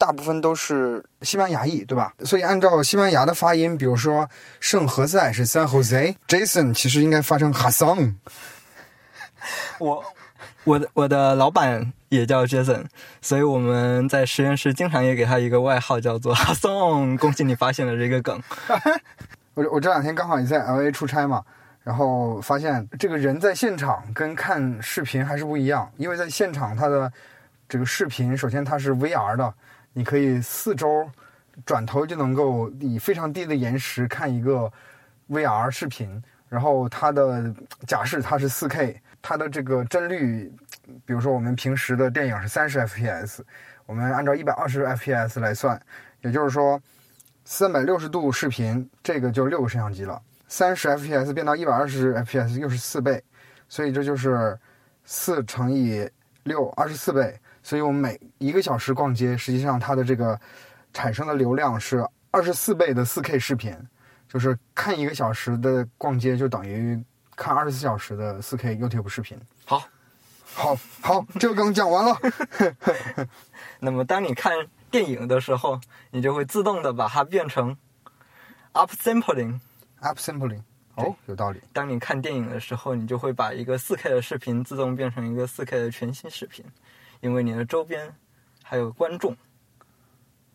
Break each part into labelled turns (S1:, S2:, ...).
S1: 大部分都是西班牙裔，对吧？所以按照西班牙的发音，比如说圣何塞是 San Jose，Jason 其实应该发成 Hassan。
S2: 我我的我的老板也叫 Jason，所以我们在实验室经常也给他一个外号叫做 Hassan。恭喜你发现了这个梗。
S1: 我我这两天刚好也在 LA 出差嘛，然后发现这个人在现场跟看视频还是不一样，因为在现场他的这个视频，首先它是 VR 的。你可以四周转头就能够以非常低的延时看一个 VR 视频，然后它的假设它是 4K，它的这个帧率，比如说我们平时的电影是三十 FPS，我们按照一百二十 FPS 来算，也就是说三百六十度视频这个就六个摄像机了，三十 FPS 变到一百二十 FPS 又是四倍，所以这就是四乘以六二十四倍。所以我们每一个小时逛街，实际上它的这个产生的流量是二十四倍的四 K 视频，就是看一个小时的逛街就等于看二十四小时的四 K YouTube 视频。
S2: 好，
S1: 好，好，这个梗讲完了。
S2: 那么当你看电影的时候，你就会自动的把它变成 upsampling。
S1: upsampling，哦，有道理。
S2: 当你看电影的时候，你就会把一个四 K 的视频自动变成一个四 K 的全新视频。因为你的周边还有观众，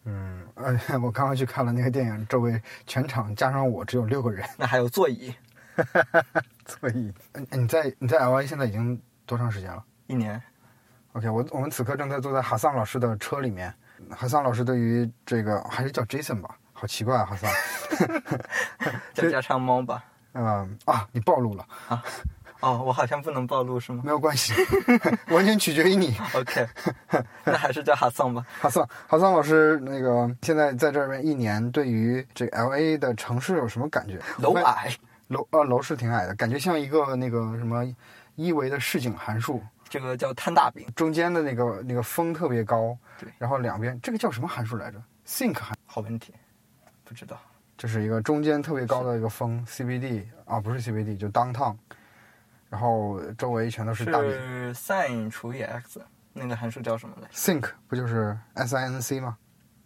S1: 嗯，呃，我刚刚去看了那个电影，周围全场加上我只有六个人，
S2: 那还有座椅，
S1: 座椅。嗯，你在你在 L A 现在已经多长时间了？
S2: 一年。
S1: OK，我我们此刻正在坐在哈桑老师的车里面。哈桑老师对于这个还是叫 Jason 吧，好奇怪啊，哈桑。
S2: 叫家常猫吧。
S1: 嗯啊，你暴露了
S2: 啊。哦，我好像不能暴露是吗？
S1: 没有关系，完全取决于你。
S2: OK，那还是叫哈桑吧。
S1: 哈桑，哈桑老师，那个现在在这边一年，对于这个 LA 的城市有什么感觉？
S2: 楼矮，
S1: 楼呃楼是挺矮的，感觉像一个那个什么一维的市井函数。
S2: 这个叫摊大饼，
S1: 中间的那个那个峰特别高，
S2: 对，
S1: 然后两边这个叫什么函数来着？Think 函？
S2: 好问题，不知道。
S1: 这是一个中间特别高的一个峰，CBD 啊，不是 CBD，就 Downtown。然后周围全都是大饼。
S2: 是 sin 除以 x，那个函数叫什么来
S1: ？Think 不就是 S I N C 吗？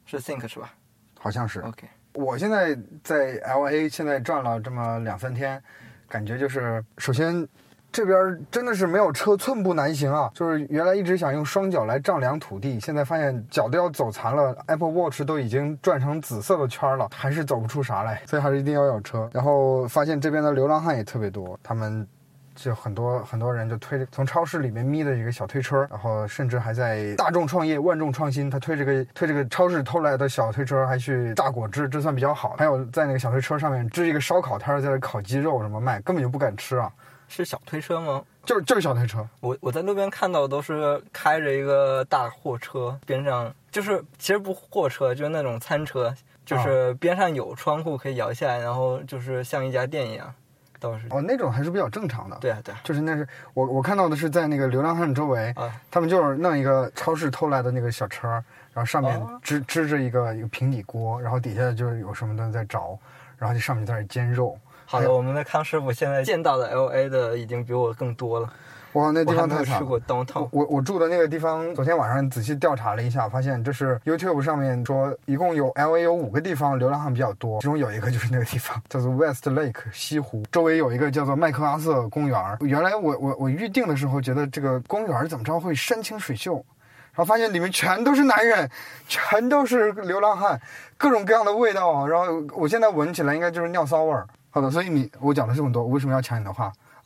S2: 是 think 是吧？
S1: 好像是。
S2: OK。
S1: 我现在在 L A，现在转了这么两三天，感觉就是首先这边真的是没有车寸步难行啊！就是原来一直想用双脚来丈量土地，现在发现脚都要走残了，Apple Watch 都已经转成紫色的圈了，还是走不出啥来，所以还是一定要有车。然后发现这边的流浪汉也特别多，他们。就很多很多人就推着从超市里面咪的一个小推车，然后甚至还在大众创业万众创新，他推这个推这个超市偷来的小推车，还去榨果汁，这算比较好。还有在那个小推车上面支一个烧烤摊，在那烤鸡肉什么卖，根本就不敢吃啊。
S2: 是小推车吗？
S1: 就是就是小推车。
S2: 我我在路边看到都是开着一个大货车，边上就是其实不货车，就是那种餐车，就是边上有窗户可以摇下来，然后就是像一家店一样。倒是
S1: 哦，那种还是比较正常的。
S2: 对啊，对啊，
S1: 就是那是我我看到的是在那个流浪汉周围，他们就是弄一个超市偷来的那个小车，然后上面支支着一个一个平底锅，然后底下就是有什么东西在着，然后就上面在那煎肉。
S2: 好的，我们的康师傅现在见到的 L A 的已经比我更多了。
S1: 哇，那地方太
S2: 惨！
S1: 我我住的那个地方，昨天晚上仔细调查了一下，发现这是 YouTube 上面说，一共有 LA 有五个地方流浪汉比较多，其中有一个就是那个地方，叫做 West Lake 西湖，周围有一个叫做麦克阿瑟公园。原来我我我预定的时候觉得这个公园怎么着会山清水秀，然后发现里面全都是男人，全都是流浪汉，各种各样的味道，然后我现在闻起来应该就是尿骚味儿。好的，所以你我讲了这么多，我为什么要抢你的话？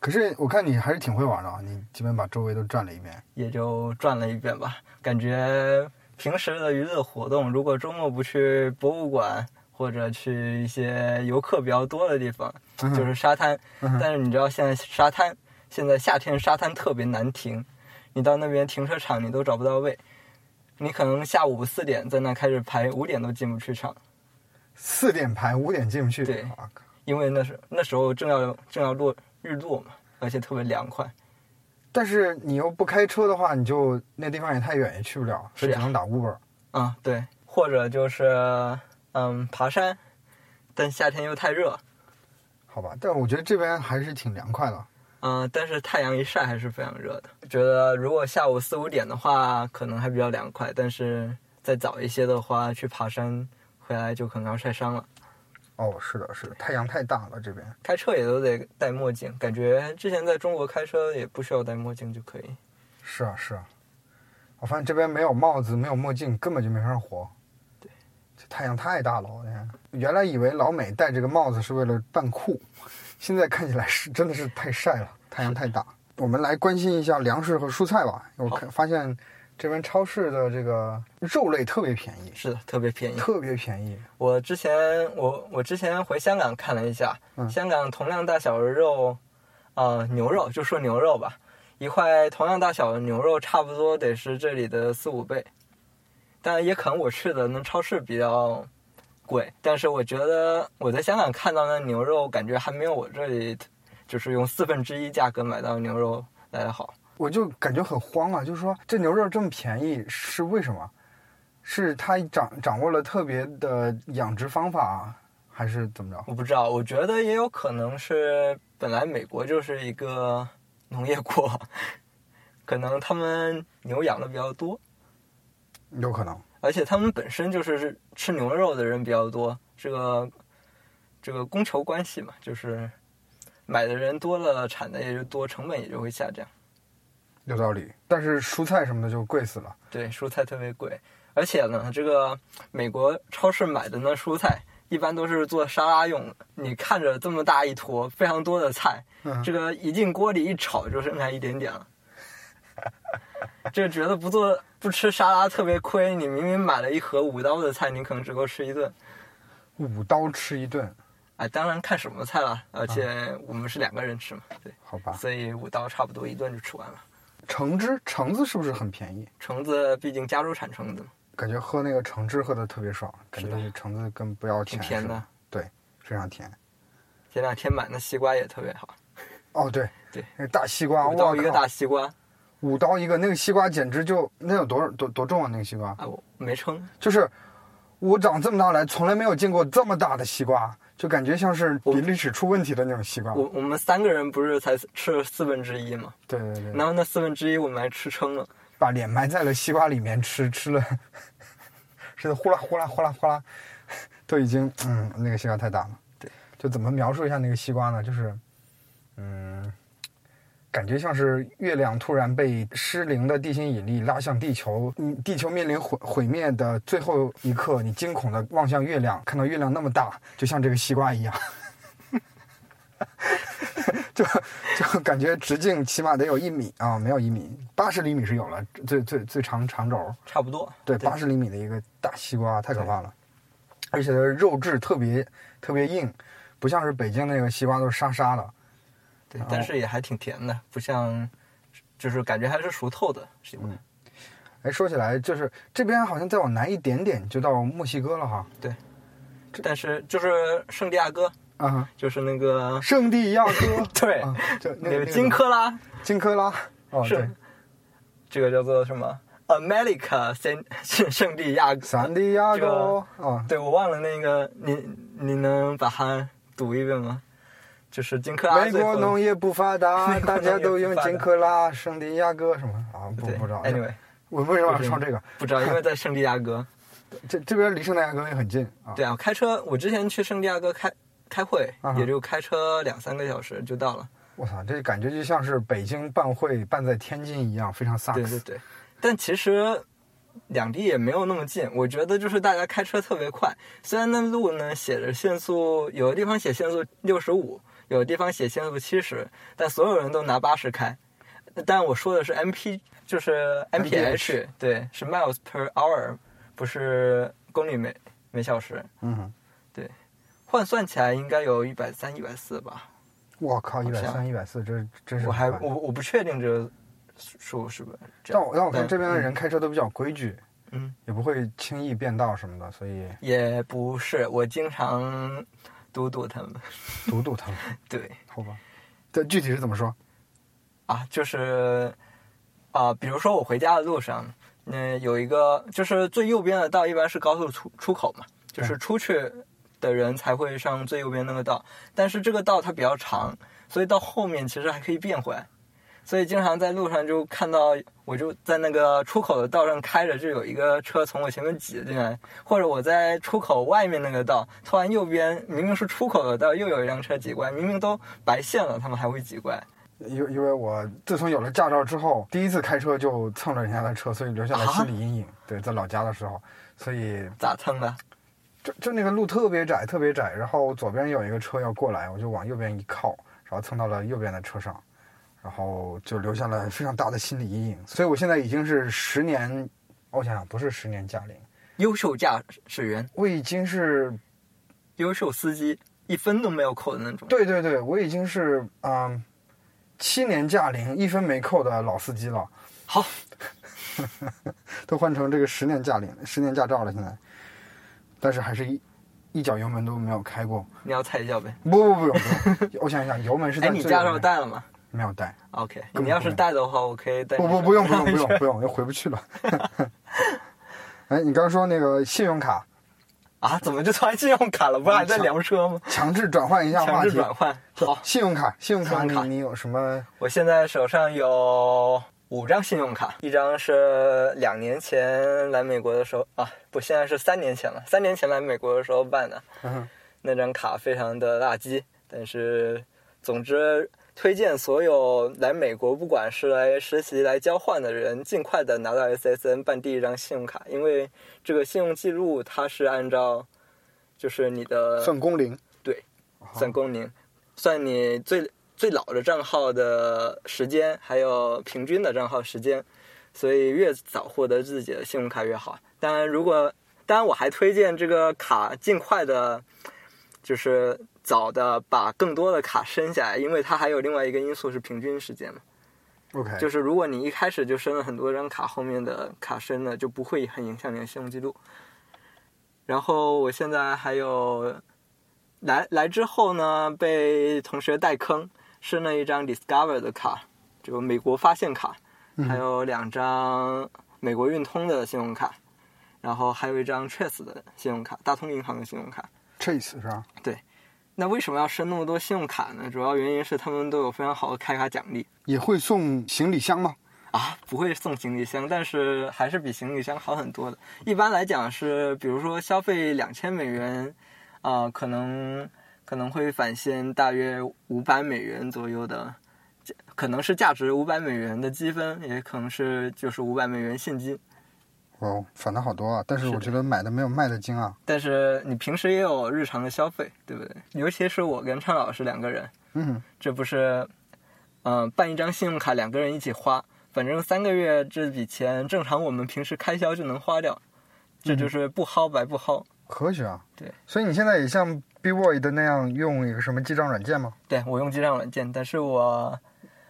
S1: 可是我看你还是挺会玩的啊，你基本把周围都转了一遍。
S2: 也就转了一遍吧。感觉平时的娱乐活动，如果周末不去博物馆或者去一些游客比较多的地方，
S1: 嗯
S2: 就是沙滩。
S1: 嗯
S2: 但是你知道现在沙滩，现在夏天沙滩特别难停，你到那边停车场你都找不到位，你可能下午四点在那开始排，五点都进不去场，
S1: 四点排，五点进不去。
S2: 对
S1: 啊
S2: 因为那时那时候正要正要落日落嘛，而且特别凉快。
S1: 但是你又不开车的话，你就那地方也太远，也去不了，所以只能打 Uber。
S2: 啊，对，或者就是嗯爬山，但夏天又太热，
S1: 好吧，但我觉得这边还是挺凉快的。
S2: 嗯、但是太阳一晒还是非常热的。觉得如果下午四五点的话，可能还比较凉快，但是再早一些的话，去爬山回来就可能要晒伤了。
S1: 哦，是的，是的，太阳太大了这边。
S2: 开车也都得戴墨镜，感觉之前在中国开车也不需要戴墨镜就可以。
S1: 是啊，是啊。我发现这边没有帽子，没有墨镜，根本就没法活。
S2: 对，
S1: 这太阳太大了，我天！原来以为老美戴这个帽子是为了扮酷，现在看起来是真的是太晒了，太阳太大。我们来关心一下粮食和蔬菜吧。我看发现这边超市的这个肉类特别便宜，
S2: 是的，特别便宜。
S1: 特别便宜。
S2: 我之前我我之前回香港看了一下，
S1: 嗯
S2: 香港同样大小的肉，呃，牛肉就说牛肉吧，一块同样大小的牛肉差不多得是这里的四五倍，但也可能我去的那超市比较贵，但是我觉得我在香港看到那牛肉感觉还没有我这里就是用四分之一价格买到的牛肉来的好。
S1: 我就感觉很慌啊，就是说这牛肉这么便宜是为什么？是他掌掌握了特别的养殖方法，还是怎么着？
S2: 我不知道，我觉得也有可能是本来美国就是一个农业国，可能他们牛养的比较多，
S1: 有可能。
S2: 而且他们本身就是吃牛肉的人比较多，这个这个供求关系嘛，就是买的人多了，产的也就多，成本也就会下降。
S1: 有道理，但是蔬菜什么的就贵死了。
S2: 对，蔬菜特别贵，而且呢，这个美国超市买的那蔬菜一般都是做沙拉用的。你看着这么大一坨非常多的菜，
S1: 嗯
S2: 这个一进锅里一炒就剩下一点点了。这觉得不做不吃沙拉特别亏，你明明买了一盒五刀的菜，你可能只够吃一顿。
S1: 五刀吃一顿，
S2: 哎，当然看什么菜了，而且我们是两个人吃嘛，对，
S1: 好吧？
S2: 所以五刀差不多一顿就吃完了。
S1: 橙汁，橙子是不是很便宜？
S2: 橙子毕竟加州产橙子嘛，
S1: 感觉喝那个橙汁喝的特别爽，感觉橙子跟不要钱似
S2: 挺甜的。
S1: 对，非常甜。
S2: 前两天买的西瓜也特别好，
S1: 哦，对
S2: 对，
S1: 那大西瓜，
S2: 五刀一个大西瓜
S1: 五刀一个，那个西瓜简直就那有多多多重啊？那个西瓜
S2: 啊，我没称，
S1: 就是我长这么大来从来没有见过这么大的西瓜，就感觉像是比利时出问题的那种西瓜。
S2: 我我们三个人不是才吃了四分之一吗，
S1: 对对对，
S2: 然后那四分之一我们还吃撑了，
S1: 把脸埋在了西瓜里面吃，吃了，吃的，呼啦呼啦呼啦呼啦，都已经嗯，那个西瓜太大了。
S2: 对，
S1: 就怎么描述一下那个西瓜呢？就是嗯，感觉像是月亮突然被失灵的地心引力拉向地球，嗯，地球面临毁毁灭的最后一刻，你惊恐的望向月亮，看到月亮那么大，就像这个西瓜一样。就 就感觉直径起码得有一米啊，没有一米，八十厘米是有了，最最最长长轴，
S2: 差不多。
S1: 对，八十厘米的一个大西瓜，太可怕了，而且它肉质特别特别硬，不像是北京那个西瓜都是沙沙的。
S2: 对，但是也还挺甜的，不像，就是感觉还是熟透的西瓜。
S1: 哎，说起来，就是这边好像再往南一点点就到墨西哥了哈。
S2: 对但是就是圣地亚哥，
S1: 啊，
S2: 就是那个
S1: 圣地亚哥，
S2: 对，
S1: 啊，就那
S2: 那个
S1: 个
S2: 金科拉，
S1: 金科拉，哦，
S2: 是
S1: 对，
S2: 这个叫做什么？America 圣圣 圣地亚哥。
S1: 圣地亚哥，哦，
S2: 对，我忘了那个，你你能把它读一遍吗？就是金克拉
S1: 美国农业不发达，大家都用金克拉、圣地亚哥什么啊？不不知道。
S2: ，anyway
S1: 我为什么要唱这个？
S2: 不知道，因为 在圣地亚哥。
S1: 这这边离圣地亚哥也很近啊。
S2: 对啊，开车，我之前去圣地亚哥开开会也就开车两三个小时就到了。
S1: 我操，这感觉就像是北京办会办在天津一样，非常萨克斯。
S2: 对对对，但其实两地也没有那么近，我觉得就是大家开车特别快，虽然那路呢写着限速，有的地方写限速六十五，有地方写限速七十，但所有人都拿八十开。但我说的是 MP，就是 MPH，对，是 miles per hour，不是公里每每小时。
S1: 嗯哼，
S2: 换算起来应该有一百三、一百四吧。
S1: 我靠，一百三、一百四，这真是
S2: 我还我我不确定这个数是不是这样。
S1: 但我但我看
S2: 但
S1: 这边的人开车都比较规矩，
S2: 嗯，
S1: 也不会轻易变道什么的，所以
S2: 也不是，我经常堵堵他们。
S1: 堵堵他们，
S2: 对
S1: 好吧？这具体是怎么说？
S2: 啊，就是啊、比如说我回家的路上，嗯、有一个就是最右边的道一般是高速出出口嘛，就是出去的人才会上最右边那个道，但是这个道它比较长，所以到后面其实还可以变回来。所以经常在路上就看到，我就在那个出口的道上开着，就有一个车从我前面挤进来，或者我在出口外面那个道，突然右边明明是出口的道，又有一辆车挤过来，明明都白线了，他们还会挤过来。
S1: 因因为我自从有了驾照之后，第一次开车就蹭了人家的车，所以留下了心理阴影。对，在老家的时候，所以
S2: 咋蹭的？
S1: 就就那个路特别窄，特别窄，然后左边有一个车要过来，我就往右边一靠，然后蹭到了右边的车上，然后就留下了非常大的心理阴影。所以我现在已经是十年，我想想不是十年驾龄，
S2: 优秀驾驶员、
S1: 我已经是
S2: 优秀司机，一分都没有扣的那种。
S1: 对对对，我已经是嗯七年驾龄一分没扣的老司机了。
S2: 好，
S1: 都换成这个十年驾龄、十年驾照了，现在，但是还是一一脚油门都没有开过。
S2: 你要踩一脚呗。
S1: 不不不用不用，我想一想，油门是在
S2: 哎，你驾照带了吗
S1: 没有带
S2: ？？OK，你要是带的话，我可以带
S1: 不不不用不用不用不用，又 回不去了。哎，你刚刚说那个信用卡
S2: 啊？怎么就突然信用卡了？不是还在聊车吗？
S1: 强制转换一下
S2: 强
S1: 话题。
S2: 制转换。好，
S1: 信用卡，信用卡
S2: 信用卡
S1: 你你有什么？
S2: 我现在手上有五张信用卡，一张是两年前来美国的时候啊，不，现在是三年前了。三年前来美国的时候办的，
S1: 嗯
S2: 那张卡非常的垃圾，但是总之推荐所有来美国，不管是来实习、来交换的人，尽快的拿到 SSN 办第一张信用卡，因为这个信用记录它是按照就是你的
S1: 算工龄。
S2: 对算工龄，算你最最老的账号的时间，还有平均的账号时间，所以越早获得自己的信用卡越好。当然，如果当然我还推荐这个卡尽快的，就是早的把更多的卡升下来，因为它还有另外一个因素是平均时间嘛。
S1: OK，
S2: 就是如果你一开始就升了很多张卡，后面的卡升了就不会很影响你的信用记录。然后我现在还有来来之后呢，被同学带坑，升了一张 Discover 的卡，就美国发现卡，还有两张美国运通的信用卡，然后还有一张 Trace 的信用卡，大通银行的信用卡。
S1: Chase 是吧？
S2: 那为什么要申那么多信用卡呢？主要原因是他们都有非常好的开卡奖励。
S1: 也会送行李箱吗？
S2: 啊，不会送行李箱，但是还是比行李箱好很多的。一般来讲是，比如说消费两千美元，啊、可能可能会返现大约五百美元左右的，价可能是价值五百美元的积分，也可能是就是五百美元现金。
S1: 哦，反的好多啊！但是我觉得买的没有卖的精啊。
S2: 但是你平时也有日常的消费，对不对？尤其是我跟畅老师两个人，
S1: 嗯，
S2: 这不是，嗯、办一张信用卡两个人一起花，反正三个月这笔钱正常我们平时开销就能花掉，这就是不薅白不薅。
S1: 科学啊。
S2: 对，
S1: 所以你现在也像 B Boy 的那样用一个什么记账软件吗？
S2: 对我用记账软件，但是我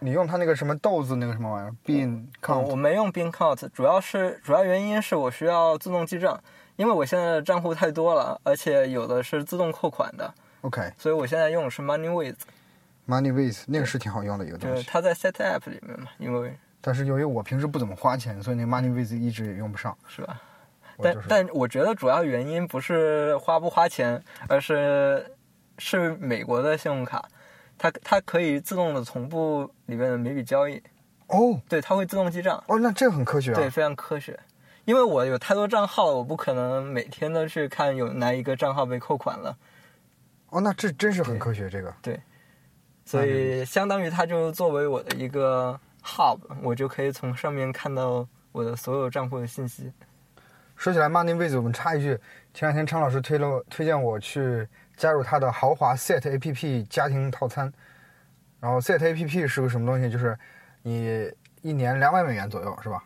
S1: 你用它那个什么豆子那个什么玩意儿，Bean
S2: 我
S1: Count
S2: 我没用 Bean Count，主要是主要原因是我需要自动记账，因为我现在的账户太多了，而且有的是自动扣款的
S1: ，OK。
S2: 所以我现在用的是
S1: MoneyWiz，MoneyWiz 那个是挺好用的一个东西，
S2: 就是它在 Set App 里面嘛，因为。
S1: 但是由于我平时不怎么花钱，所以那个 MoneyWiz 一直也用不上。
S2: 是吧？但
S1: 就是
S2: 但我觉得主要原因不是花不花钱，而是是美国的信用卡，它它可以自动的同步里面的每笔交易，
S1: 哦
S2: 对，它会自动记账，
S1: 哦，那这个很科学啊。
S2: 对，非常科学。因为我有太多账号了，我不可能每天都去看有哪一个账号被扣款了，
S1: 哦，那这真是很科学。这个对
S2: 所以相当于它就作为我的一个 hub，我就可以从上面看到我的所有账户的信息。
S1: 说起来 MoneyWiz，我们插一句，前两天昌老师推了推荐我去加入它的豪华 Set APP 家庭套餐。然后 Set APP 是个什么东西？就是你一年两百美元左右，是吧？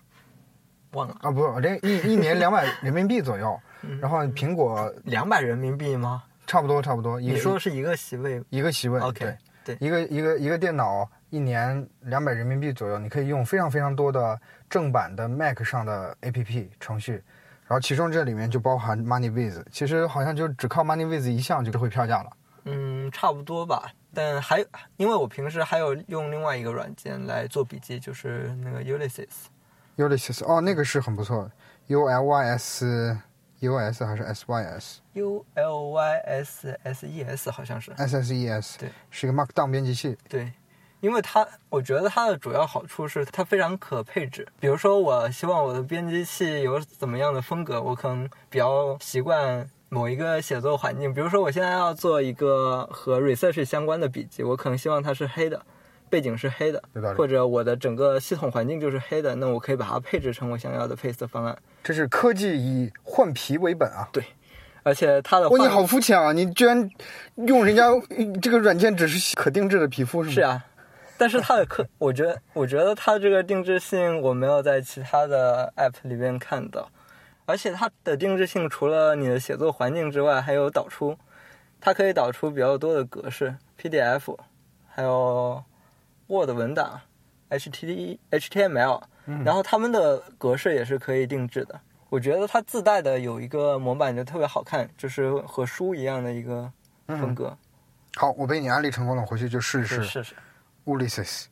S2: 忘了
S1: 啊，不，这一一年两百 人民币左右。
S2: 嗯
S1: 然后苹果
S2: 两百人民币吗？
S1: 差不多差不多，
S2: 你说是一个席位
S1: 一个席位
S2: OK，
S1: 对
S2: 对
S1: 一个一个一个电脑一年两百人民币左右，你可以用非常非常多的正版的 Mac 上的 APP 程序，然后其中这里面就包含 MoneyWiz，其实好像就只靠 MoneyWiz 一项就会票价了。
S2: 嗯，差不多吧。但还因为我平时还有用另外一个软件来做笔记，就是那个 Ulysses。
S1: Ulysses 哦，那个是很不错的，U L Y S U S 还是 S Y S
S2: U L Y S S E S 好像是
S1: S S E S，
S2: 对，
S1: 是一个 Markdown 编辑器。
S2: 对，因为它我觉得它的主要好处是它非常可配置。比如说，我希望我的编辑器有怎么样的风格，我可能比较习惯某一个写作环境。比如说，我现在要做一个和 research 相关的笔记，我可能希望它是黑的。背景是黑的或者我的整个系统环境就是黑的，那我可以把它配置成我想要的 paste 方案。
S1: 这是科技以换皮为本啊！
S2: 对而且它的
S1: 哇，你好肤浅啊！你居然用人家这个软件只是可定制的皮肤是吗？
S2: 是啊，但是它的可，我觉得，我觉得它这个定制性我没有在其他的 app 里边看到，而且它的定制性除了你的写作环境之外，还有导出，它可以导出比较多的格式，PDF，还有 Word 文档，HT HTML，然后它们的格式也是可以定制的。我觉得它自带的有一个模板就特别好看，就是和书一样的一个风格。
S1: 好，我被你安利成功了，回去就试一试。
S2: 试试
S1: Ulysses，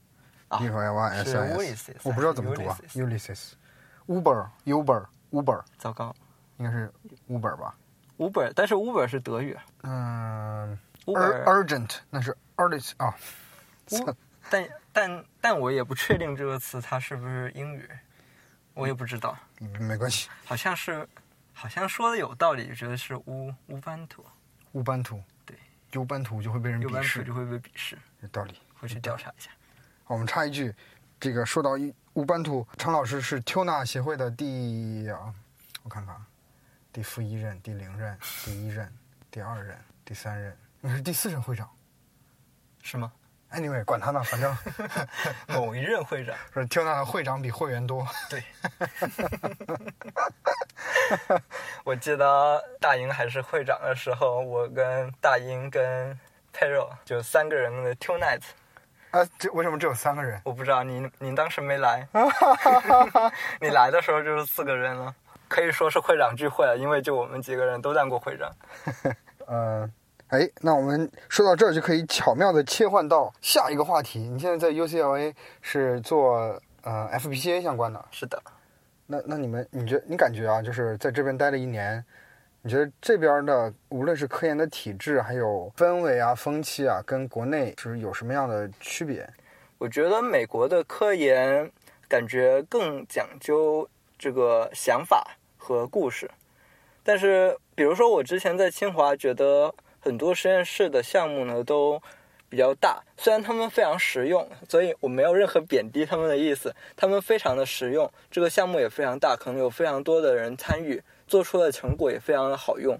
S2: 啊
S1: U L Y
S2: 是
S1: S S，我不知道怎么读啊
S2: 还是
S1: Ulysses，Uber Uber Uber
S2: 糟糕。
S1: 应该是 Uber 吧
S2: ？，Uber，但是 Uber 是德语。
S1: 嗯 Uber，，Ur-，Urgent 那是 Urgent 啊，
S2: 乌但但但我也不确定这个词它是不是英语，我也不知道，
S1: 嗯没关系。
S2: 好像是，好像说的有道理，觉得是乌乌班图，
S1: 乌班图，
S2: 对，
S1: 乌班图就会被人鄙视，
S2: 就会被鄙视，
S1: 有道理。
S2: 回去调查一下。
S1: 好我们插一句，这个说到一乌班图，常老师是 Tuna 协会的第啊，我看看啊，第负一任、第零任、第一任、第二任、第三任，你是第四任会长。
S2: 是吗
S1: ？Anyway，管他呢，反正
S2: 某一任会长，
S1: 说 Tuna 的会长比会员多。
S2: 对。我记得大英还是会长的时候，我跟大英跟佩肉就三个人的 Two Night，
S1: 啊，这为什么只有三个人？
S2: 我不知道您您当时没来，你来的时候就是四个人了，可以说是会长聚会了，因为就我们几个人都当过会长。
S1: 呃，哎，那我们说到这儿就可以巧妙的切换到下一个话题。你现在在 UCLA 是做呃 FPGA 相关的，
S2: 是的，
S1: 那那你们，你觉你感觉啊，就是在这边待了一年，你觉得这边的无论是科研的体制，还有氛围啊、风气啊，跟国内是有什么样的区别？
S2: 我觉得美国的科研感觉更讲究这个想法和故事，但是比如说我之前在清华，觉得很多实验室的项目呢都比较大，虽然他们非常实用，所以我没有任何贬低他们的意思，他们非常的实用，这个项目也非常大，可能有非常多的人参与，做出的成果也非常的好用，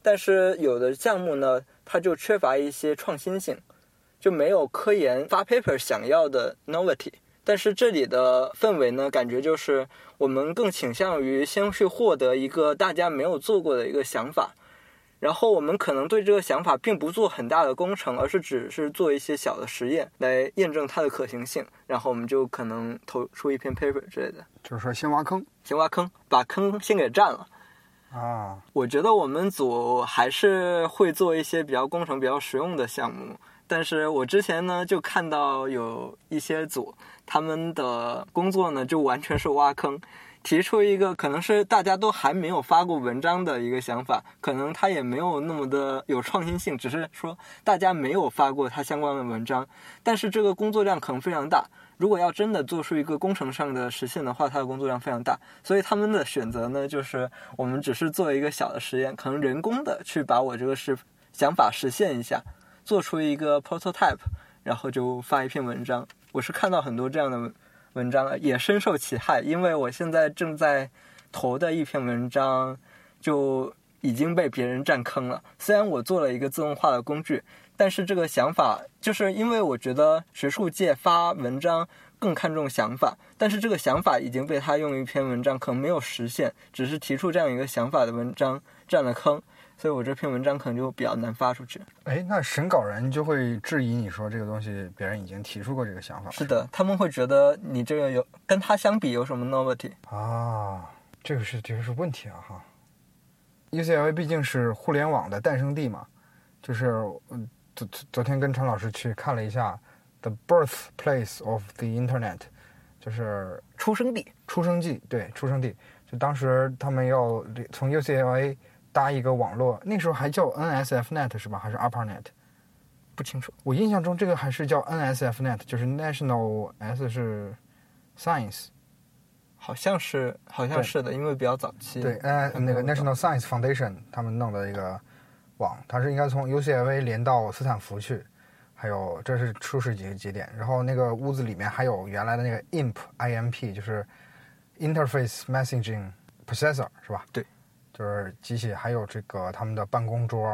S2: 但是有的项目呢，它就缺乏一些创新性。就没有科研发 paper 想要的 novelty。但是这里的氛围呢，感觉就是我们更倾向于先去获得一个大家没有做过的一个想法，然后我们可能对这个想法并不做很大的工程，而是只是做一些小的实验来验证它的可行性，然后我们就可能投出一篇 paper 之类的。
S1: 就是说先挖坑
S2: 先挖坑，把坑先给占了。
S1: 啊，
S2: 我觉得我们组还是会做一些比较工程、比较实用的项目，但是我之前呢就看到有一些组，他们的工作呢就完全是挖坑，提出一个可能是大家都还没有发过文章的一个想法，可能他也没有那么的有创新性，只是说大家没有发过他相关的文章，但是这个工作量可能非常大。如果要真的做出一个工程上的实现的话，它的工作量非常大，所以他们的选择呢，就是我们只是做一个小的实验，可能人工的去把我这个是想法实现一下，做出一个 prototype，然后就发一篇文章。我是看到很多这样的文文章，也深受其害，因为我现在正在投的一篇文章，就已经被别人占坑了。虽然我做了一个自动化的工具，但是这个想法就是因为我觉得学术界发文章更看重想法，但是这个想法已经被他用一篇文章可能没有实现，只是提出这样一个想法的文章占了坑，所以我这篇文章可能就比较难发出去。
S1: 哎，那审稿人就会质疑你说这个东西别人已经提出过这个想法。
S2: 是的，他们会觉得你这个有跟他相比有什么 novelty？
S1: 啊，这个是这个是问题啊哈。UCLA 毕竟是互联网的诞生地嘛，就是嗯昨昨昨天跟陈老师去看了一下 The Birthplace of the Internet，就是
S2: 出生地。
S1: 出生地，对，出生地。就当时他们要从 UCLA 搭一个网络，那时候还叫 NSFNet 是吧？还是 ARPANET？
S2: 不清楚，
S1: 我印象中这个还是叫 NSFNet，就是 National S 是 Science，
S2: 好像是好像是的，因为比较早期。
S1: 对，呃，那个 National Science Foundation 他们弄的一个网，它是应该从 UCLA 连到斯坦福去，还有这是初始几个节点，然后那个屋子里面还有原来的那个 IMP IMP，就是 Interface Messaging Processor 是吧？
S2: 对，
S1: 就是机器，还有这个他们的办公桌，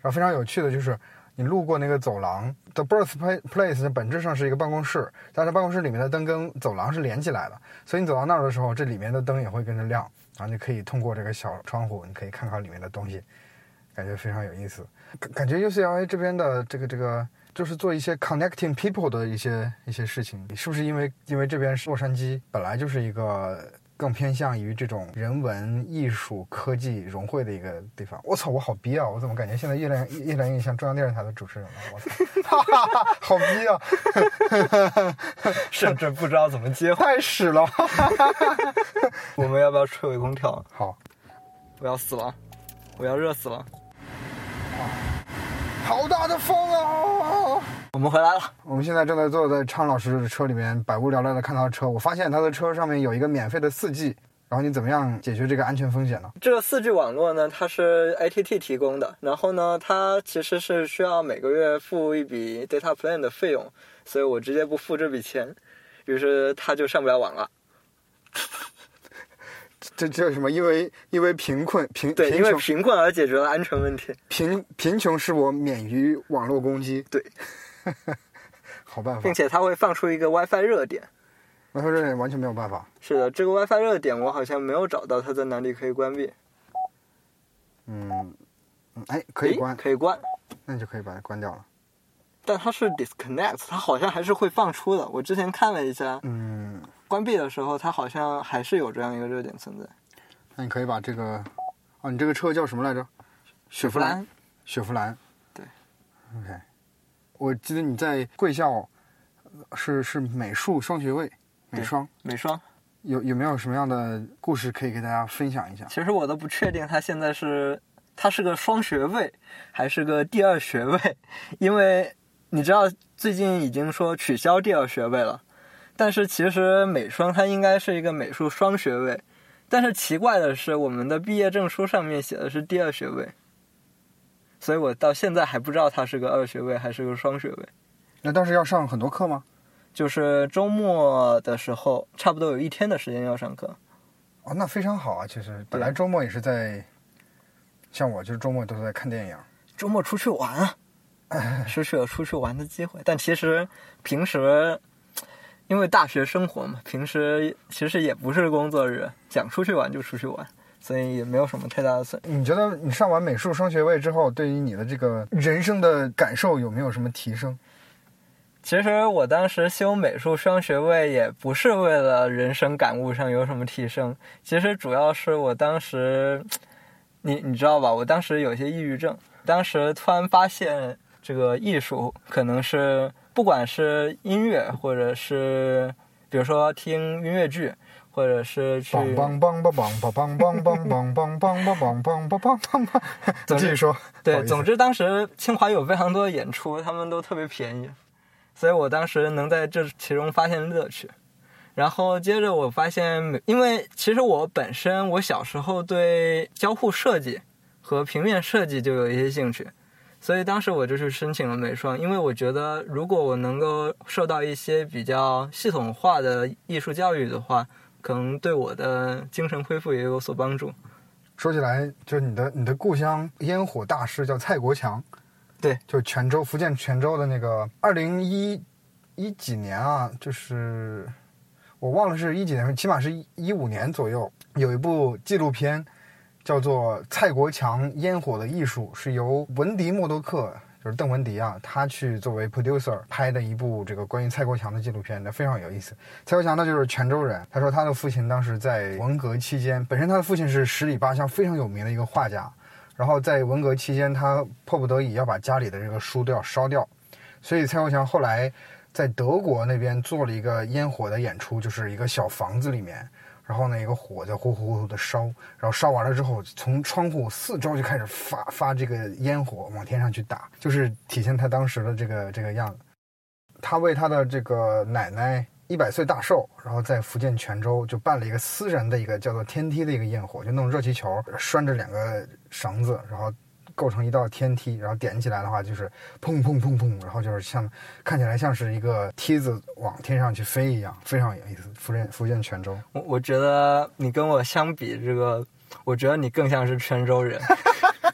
S1: 然后非常有趣的就是。你路过那个走廊，The Birthplace 本质上是一个办公室，但是办公室里面的灯跟走廊是连起来的，所以你走到那儿的时候，这里面的灯也会跟着亮，然后你可以通过这个小窗户，你可以看看里面的东西，感觉非常有意思。感感觉 UCLA 这边的这个这个就是做一些 connecting people 的一些一些事情，是不是因为因为这边是洛杉矶本来就是一个更偏向于这种人文、艺术、科技融汇的一个地方？我操，我好逼啊！我怎么感觉现在越来越来越像中央电视台的主持人了？我操，哈哈哈，好逼啊！
S2: 甚至不知道怎么接 话。
S1: 太屎了！
S2: 我们要不要吹回空调？
S1: 好，
S2: 我要死了，我要热死了。
S1: 好大的风啊！
S2: 我们回来了，
S1: 我们现在正在坐在昌老师的车里面，百无聊赖的看他的车。我发现他的车上面有一个免费的四 G，然后你怎么样解决这个安全风险呢？
S2: 这个四 G 网络呢，它是 ATT 提供的，然后呢，它其实是需要每个月付一笔 data plan 的费用，所以我直接不付这笔钱，于是它就上不了网了。
S1: 这这叫什么？因为因为贫困贫
S2: 对，因为
S1: 贫
S2: 困而解决了安全问题。
S1: 贫贫穷使我免于网络攻击。
S2: 对，
S1: 好办法
S2: 并，且它会放出一个 WiFi 热点。
S1: WiFi 热点完全没有办法。
S2: 是的，这个 WiFi 热点我好像没有找到它在哪里可以关闭。
S1: 嗯，嗯哎，可以关，
S2: 可以关，
S1: 那你就可以把它关掉了。
S2: 但它是 disconnect，它好像还是会放出的。我之前看了一下，
S1: 嗯，
S2: 关闭的时候它好像还是有这样一个热点存在。
S1: 那你可以把这个，哦，你这个车叫什么来着？雪佛兰。雪佛兰。
S2: 对。
S1: OK，我记得你在贵校是是美术双学位，美双，
S2: 美双，
S1: 有有没有什么样的故事可以给大家分享一下？
S2: 其实我都不确定它现在是它是个双学位还是个第二学位，因为你知道最近已经说取消第二学位了，但是其实美双它应该是一个美术双学位，但是奇怪的是我们的毕业证书上面写的是第二学位，所以我到现在还不知道它是个二学位还是个双学位。
S1: 那当时要上很多课吗？
S2: 就是周末的时候，差不多有一天的时间要上课。
S1: 哦，那非常好啊！其实本来周末也是在，像我就是周末都是在看电影。
S2: 周末出去玩啊，失去了出去玩的机会。但其实平时因为大学生活嘛，平时其实也不是工作日，想出去玩就出去玩，所以也没有什么太大的损。
S1: 你觉得你上完美术双学位之后，对于你的这个人生的感受有没有什么提升？
S2: 其实我当时修美术双学位也不是为了人生感悟上有什么提升，其实主要是我当时，你你知道吧？我当时有些抑郁症，当时突然发现这个艺术可能是不管是音乐，或者是比如说听音乐剧，或者是去
S1: 梆梆梆梆梆梆梆梆梆梆梆梆梆梆梆梆梆梆梆。
S2: 总之
S1: 继续说。
S2: 对，总之当时清华有非常多的演出，他们都特别便宜，所以我当时能在这其中发现乐趣。然后接着我发现，因为其实我本身我小时候对交互设计和平面设计就有一些兴趣，所以当时我就去申请了美双，因为我觉得如果我能够受到一些比较系统化的艺术教育的话，可能对我的精神恢复也有所帮助。
S1: 说起来，就是你的你的故乡烟火大师叫蔡国强，
S2: 对，
S1: 就泉州福建泉州的那个二零一一几年啊，就是我忘了是一几年，起码是一一五年左右，有一部纪录片叫做《蔡国强烟火的艺术》，是由文迪默多克。就是邓文迪啊，他去作为 producer 拍的一部这个关于蔡国强的纪录片，那非常有意思。蔡国强呢就是泉州人，他说他的父亲当时在文革期间，本身他的父亲是十里八乡非常有名的一个画家，然后在文革期间，他迫不得已要把家里的这个书都要烧掉，所以蔡国强后来在德国那边做了一个烟火的演出，就是一个小房子里面。然后呢，一个火在呼呼呼的烧，然后烧完了之后，从窗户四周就开始发发这个烟火往天上去打，就是体现他当时的这个这个样子。他为他的这个奶奶一百岁大寿，然后在福建泉州就办了一个私人的一个叫做天梯的一个焰火，就弄热气球拴着两个绳子，然后。构成一道天梯，然后点起来的话就是砰砰砰砰，然后就是像看起来像是一个梯子往天上去飞一样，非常有意思。福建福建泉州，
S2: 我我觉得你跟我相比，这个我觉得你更像是泉州人，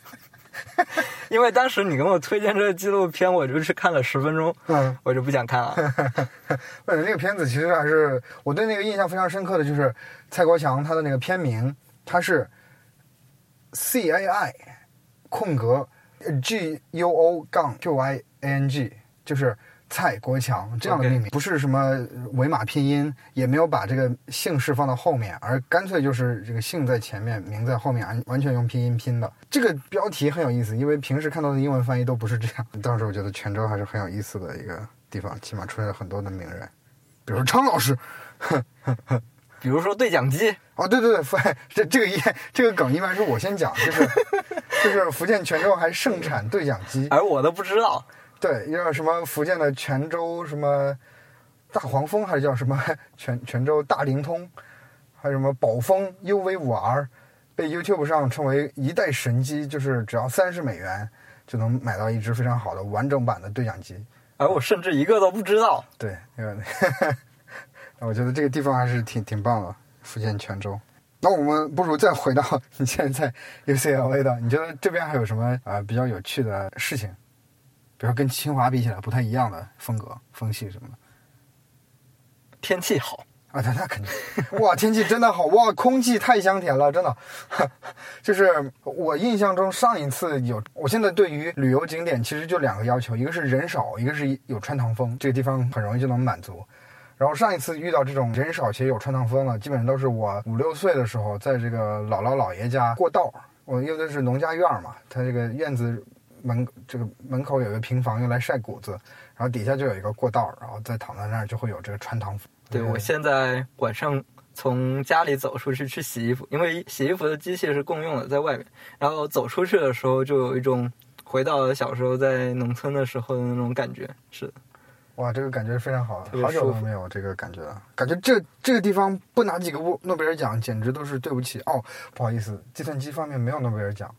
S2: 因为当时你跟我推荐这个纪录片，我就去看了十分钟，嗯，我就不想看了。
S1: 不是那个片子，其实还是我对那个印象非常深刻的就是蔡国强他的那个片名，他是 C A I。空格，G U O 杠 Q I A N G，就是蔡国强这样的命名，不是什么伪码拼音，也没有把这个姓氏放到后面，而干脆就是这个姓在前面，名在后面，完完全用拼音拼的。这个标题很有意思，因为平时看到的英文翻译都不是这样。当时我觉得泉州还是很有意思的一个地方，起码出现了很多的名人，比如张老师。
S2: 比如说对讲机
S1: 哦，对对对，福 这这个一这个梗一般是我先讲，就是就是福建泉州还盛产对讲机，
S2: 而我都不知道。
S1: 对，叫什么福建的泉州什么大黄蜂，还是叫什么泉泉州大灵通，还有什么宝丰 UV 五 R，被 YouTube 上称为一代神机，就是只要三十美元就能买到一只非常好的完整版的对讲机，
S2: 而我甚至一个都不知道。
S1: 对，因为。我觉得这个地方还是挺挺棒的，福建泉州。那我们不如再回到你现在在 UCLA 的，你觉得这边还有什么啊比较有趣的事情？比如跟清华比起来不太一样的风格、风气什么的。
S2: 天气好
S1: 啊，那那肯定。哇，天气真的好哇，空气太香甜了，真的。就是我印象中上一次有，我现在对于旅游景点其实就两个要求，一个是人少，一个是有穿堂风，这个地方很容易就能满足。然后上一次遇到这种人少且有穿堂风了，基本上都是我五六岁的时候，在这个姥姥姥爷家过道。我因为是农家院嘛，他这个院子门这个门口有个平房用来晒谷子，然后底下就有一个过道，然后再躺在那儿就会有这个穿堂风。
S2: 对我现在晚上从家里走出去去洗衣服，因为洗衣服的机器是共用的，在外面，然后走出去的时候就有一种回到小时候在农村的时候的那种感觉，是的。
S1: 哇，这个感觉非常好，好久都没有这个感觉了。感觉这这个地方不拿几个诺诺贝尔奖，简直都是对不起哦。不好意思，计算机方面没有诺贝尔奖。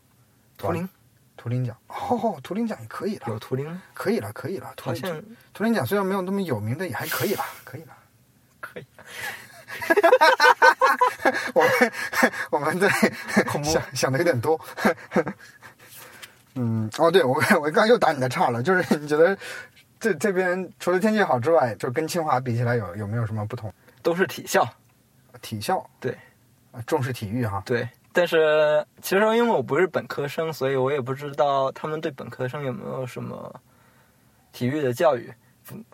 S2: 图灵，
S1: 图灵奖，哦，图灵奖也可以了。
S2: 有图灵，
S1: 可以了，可以了。
S2: 好像
S1: 图灵奖虽然没有那么有名的，也还可以了，可以了，
S2: 可以。
S1: 我们我们在想想的有点多。嗯，哦，对我我刚刚又打你的岔了，就是你觉得？这这边除了天气好之外，就跟清华比起来有有没有什么不同？
S2: 都是体校，
S1: 体校
S2: 对，
S1: 重视体育哈。
S2: 对，但是其实因为我不是本科生，所以我也不知道他们对本科生有没有什么体育的教育，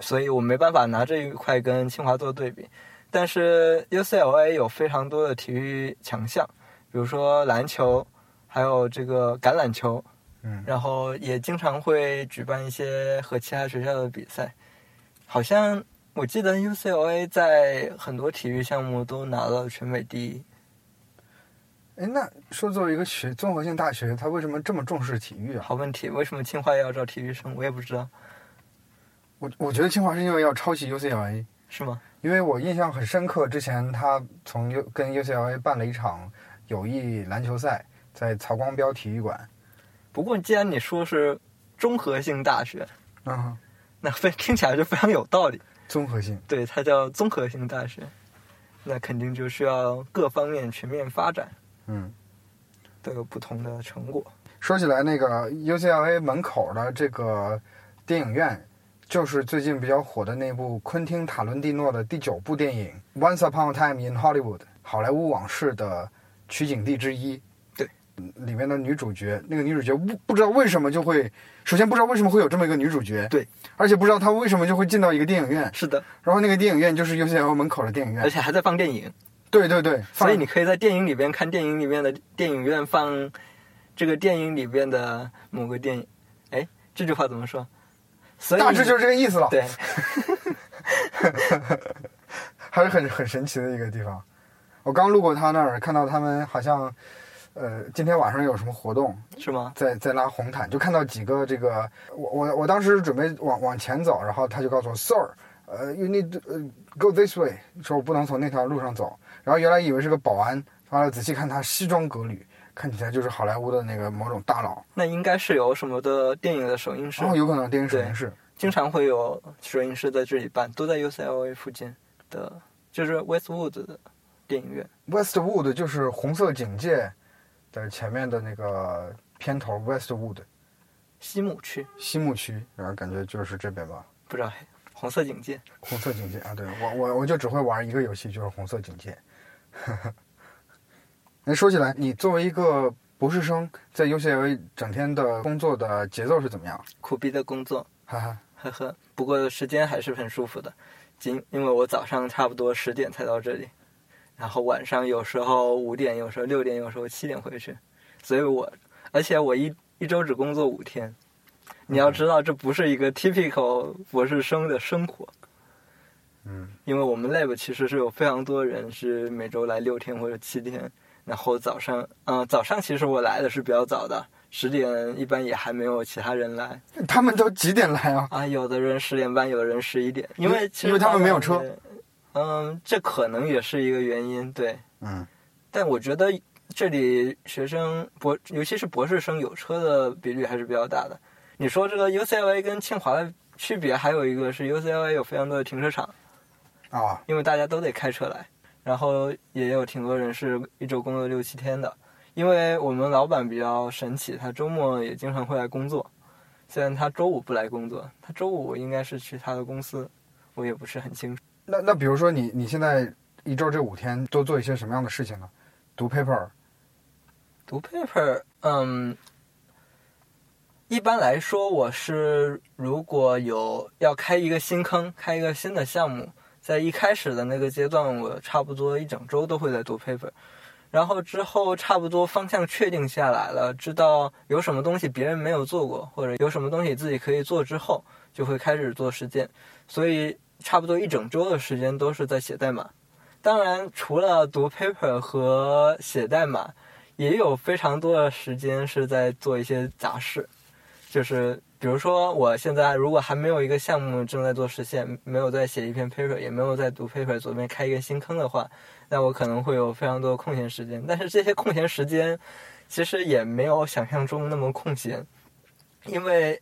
S2: 所以我没办法拿这一块跟清华做对比。但是 UCLA 有非常多的体育强项，比如说篮球，还有这个橄榄球。
S1: 嗯，
S2: 然后也经常会举办一些和其他学校的比赛，好像我记得 UCLA 在很多体育项目都拿了全美第一。
S1: 哎，那说作为一个学综合性大学，他为什么这么重视体育啊？
S2: 好问题，为什么清华要招体育生？我也不知道。
S1: 我我觉得清华是因为要抄袭 UCLA，
S2: 是吗？
S1: 因为我印象很深刻，之前他从 U 跟 UCLA 办了一场友谊篮球赛，在曹光标体育馆。
S2: 不过，既然你说是综合性大学，
S1: 啊，
S2: 那非听起来就非常有道理。
S1: 综合性，
S2: 对，它叫综合性大学，那肯定就需要各方面全面发展。
S1: 嗯，
S2: 都有不同的成果。
S1: 说起来，那个 UCLA 门口的这个电影院，就是最近比较火的那部昆汀·塔伦蒂诺的第九部电影《Once Upon a Time in Hollywood》好莱坞往事的取景地之一。里面的女主角，那个女主角不不知道为什么就会，首先不知道为什么会有这么一个女主角，
S2: 对，
S1: 而且不知道她为什么就会进到一个电影院，
S2: 是的，
S1: 然后那个电影院就是 UCLA 门口的电影院，
S2: 而且还在放电影，
S1: 对对对，
S2: 所以你可以在电影里边看电影里面的电影院放这个电影里边的某个电影。哎，这句话怎么说？所以
S1: 大致就是这个意思了。
S2: 对，
S1: 还是很很神奇的一个地方。我刚路过他那儿，看到他们好像，呃，今天晚上有什么活动，
S2: 是吗？
S1: 在在拉红毯，就看到几个这个，我我我当时准备往往前走，然后他就告诉我，Sir，呃，you need to uh, go this way，说我不能从那条路上走。然后原来以为是个保安，后来仔细看他西装革履，看起来就是好莱坞的那个某种大佬，
S2: 那应该是有什么的电影的首映式
S1: 然，后有可能电影首映式。
S2: 经常会有首映式在这里办，都在 UCLA 附近的，就是 Westwood 的电影院。
S1: Westwood 就是红色警戒的前面的那个片头，Westwood
S2: 西木区
S1: 西木区，然后感觉就是这边吧。
S2: 不知道红色警戒，
S1: 红色警戒啊，对我我我就只会玩一个游戏，就是红色警戒。那说起来，你作为一个博士生，在 UCLA 整天的工作的节奏是怎么样？
S2: 苦逼的工作，
S1: 哈哈，
S2: 呵呵。不过时间还是很舒服的，今因为我早上差不多十点才到这里，然后晚上有时候五点，有时候六点，有时候七点回去，所以我而且我一一周只工作五天。你要知道，这不是一个 typical 博士生的生活，
S1: 嗯，
S2: 因为我们 lab 其实是有非常多人是每周来六天或者七天，然后早上，嗯、早上其实我来的是比较早的，十点一般也还没有其他人来
S1: 他们都几点来啊？
S2: 啊，有的人十点半，有的人十一点，因为其实
S1: 因为他们没有车。
S2: 嗯，这可能也是一个原因，对。
S1: 嗯，
S2: 但我觉得这里学生博，尤其是博士生有车的比率还是比较大的。你说这个 UCLA 跟清华的区别，还有一个是 UCLA 有非常多的停车场，
S1: 啊，
S2: 因为大家都得开车来，然后也有挺多人是一周工作六七天的。因为我们老板比较神奇，他周末也经常会来工作，虽然他周五不来工作，他周五应该是去他的公司，我也不是很清楚。
S1: 那那比如说你你现在一周这五天都做一些什么样的事情呢？读 paper，
S2: 读 paper，嗯，一般来说，我是如果有要开一个新坑，开一个新的项目，在一开始的那个阶段，我差不多一整周都会在读 paper，然后之后差不多方向确定下来了，知道有什么东西别人没有做过，或者有什么东西自己可以做之后，就会开始做实践，所以差不多一整周的时间都是在写代码。当然，除了读 paper 和写代码，也有非常多的时间是在做一些杂事，就是比如说，我现在如果还没有一个项目正在做实现，没有在写一篇 paper，也没有在读 paper，左边开一个新坑的话，那我可能会有非常多空闲时间。但是这些空闲时间其实也没有想象中那么空闲，因为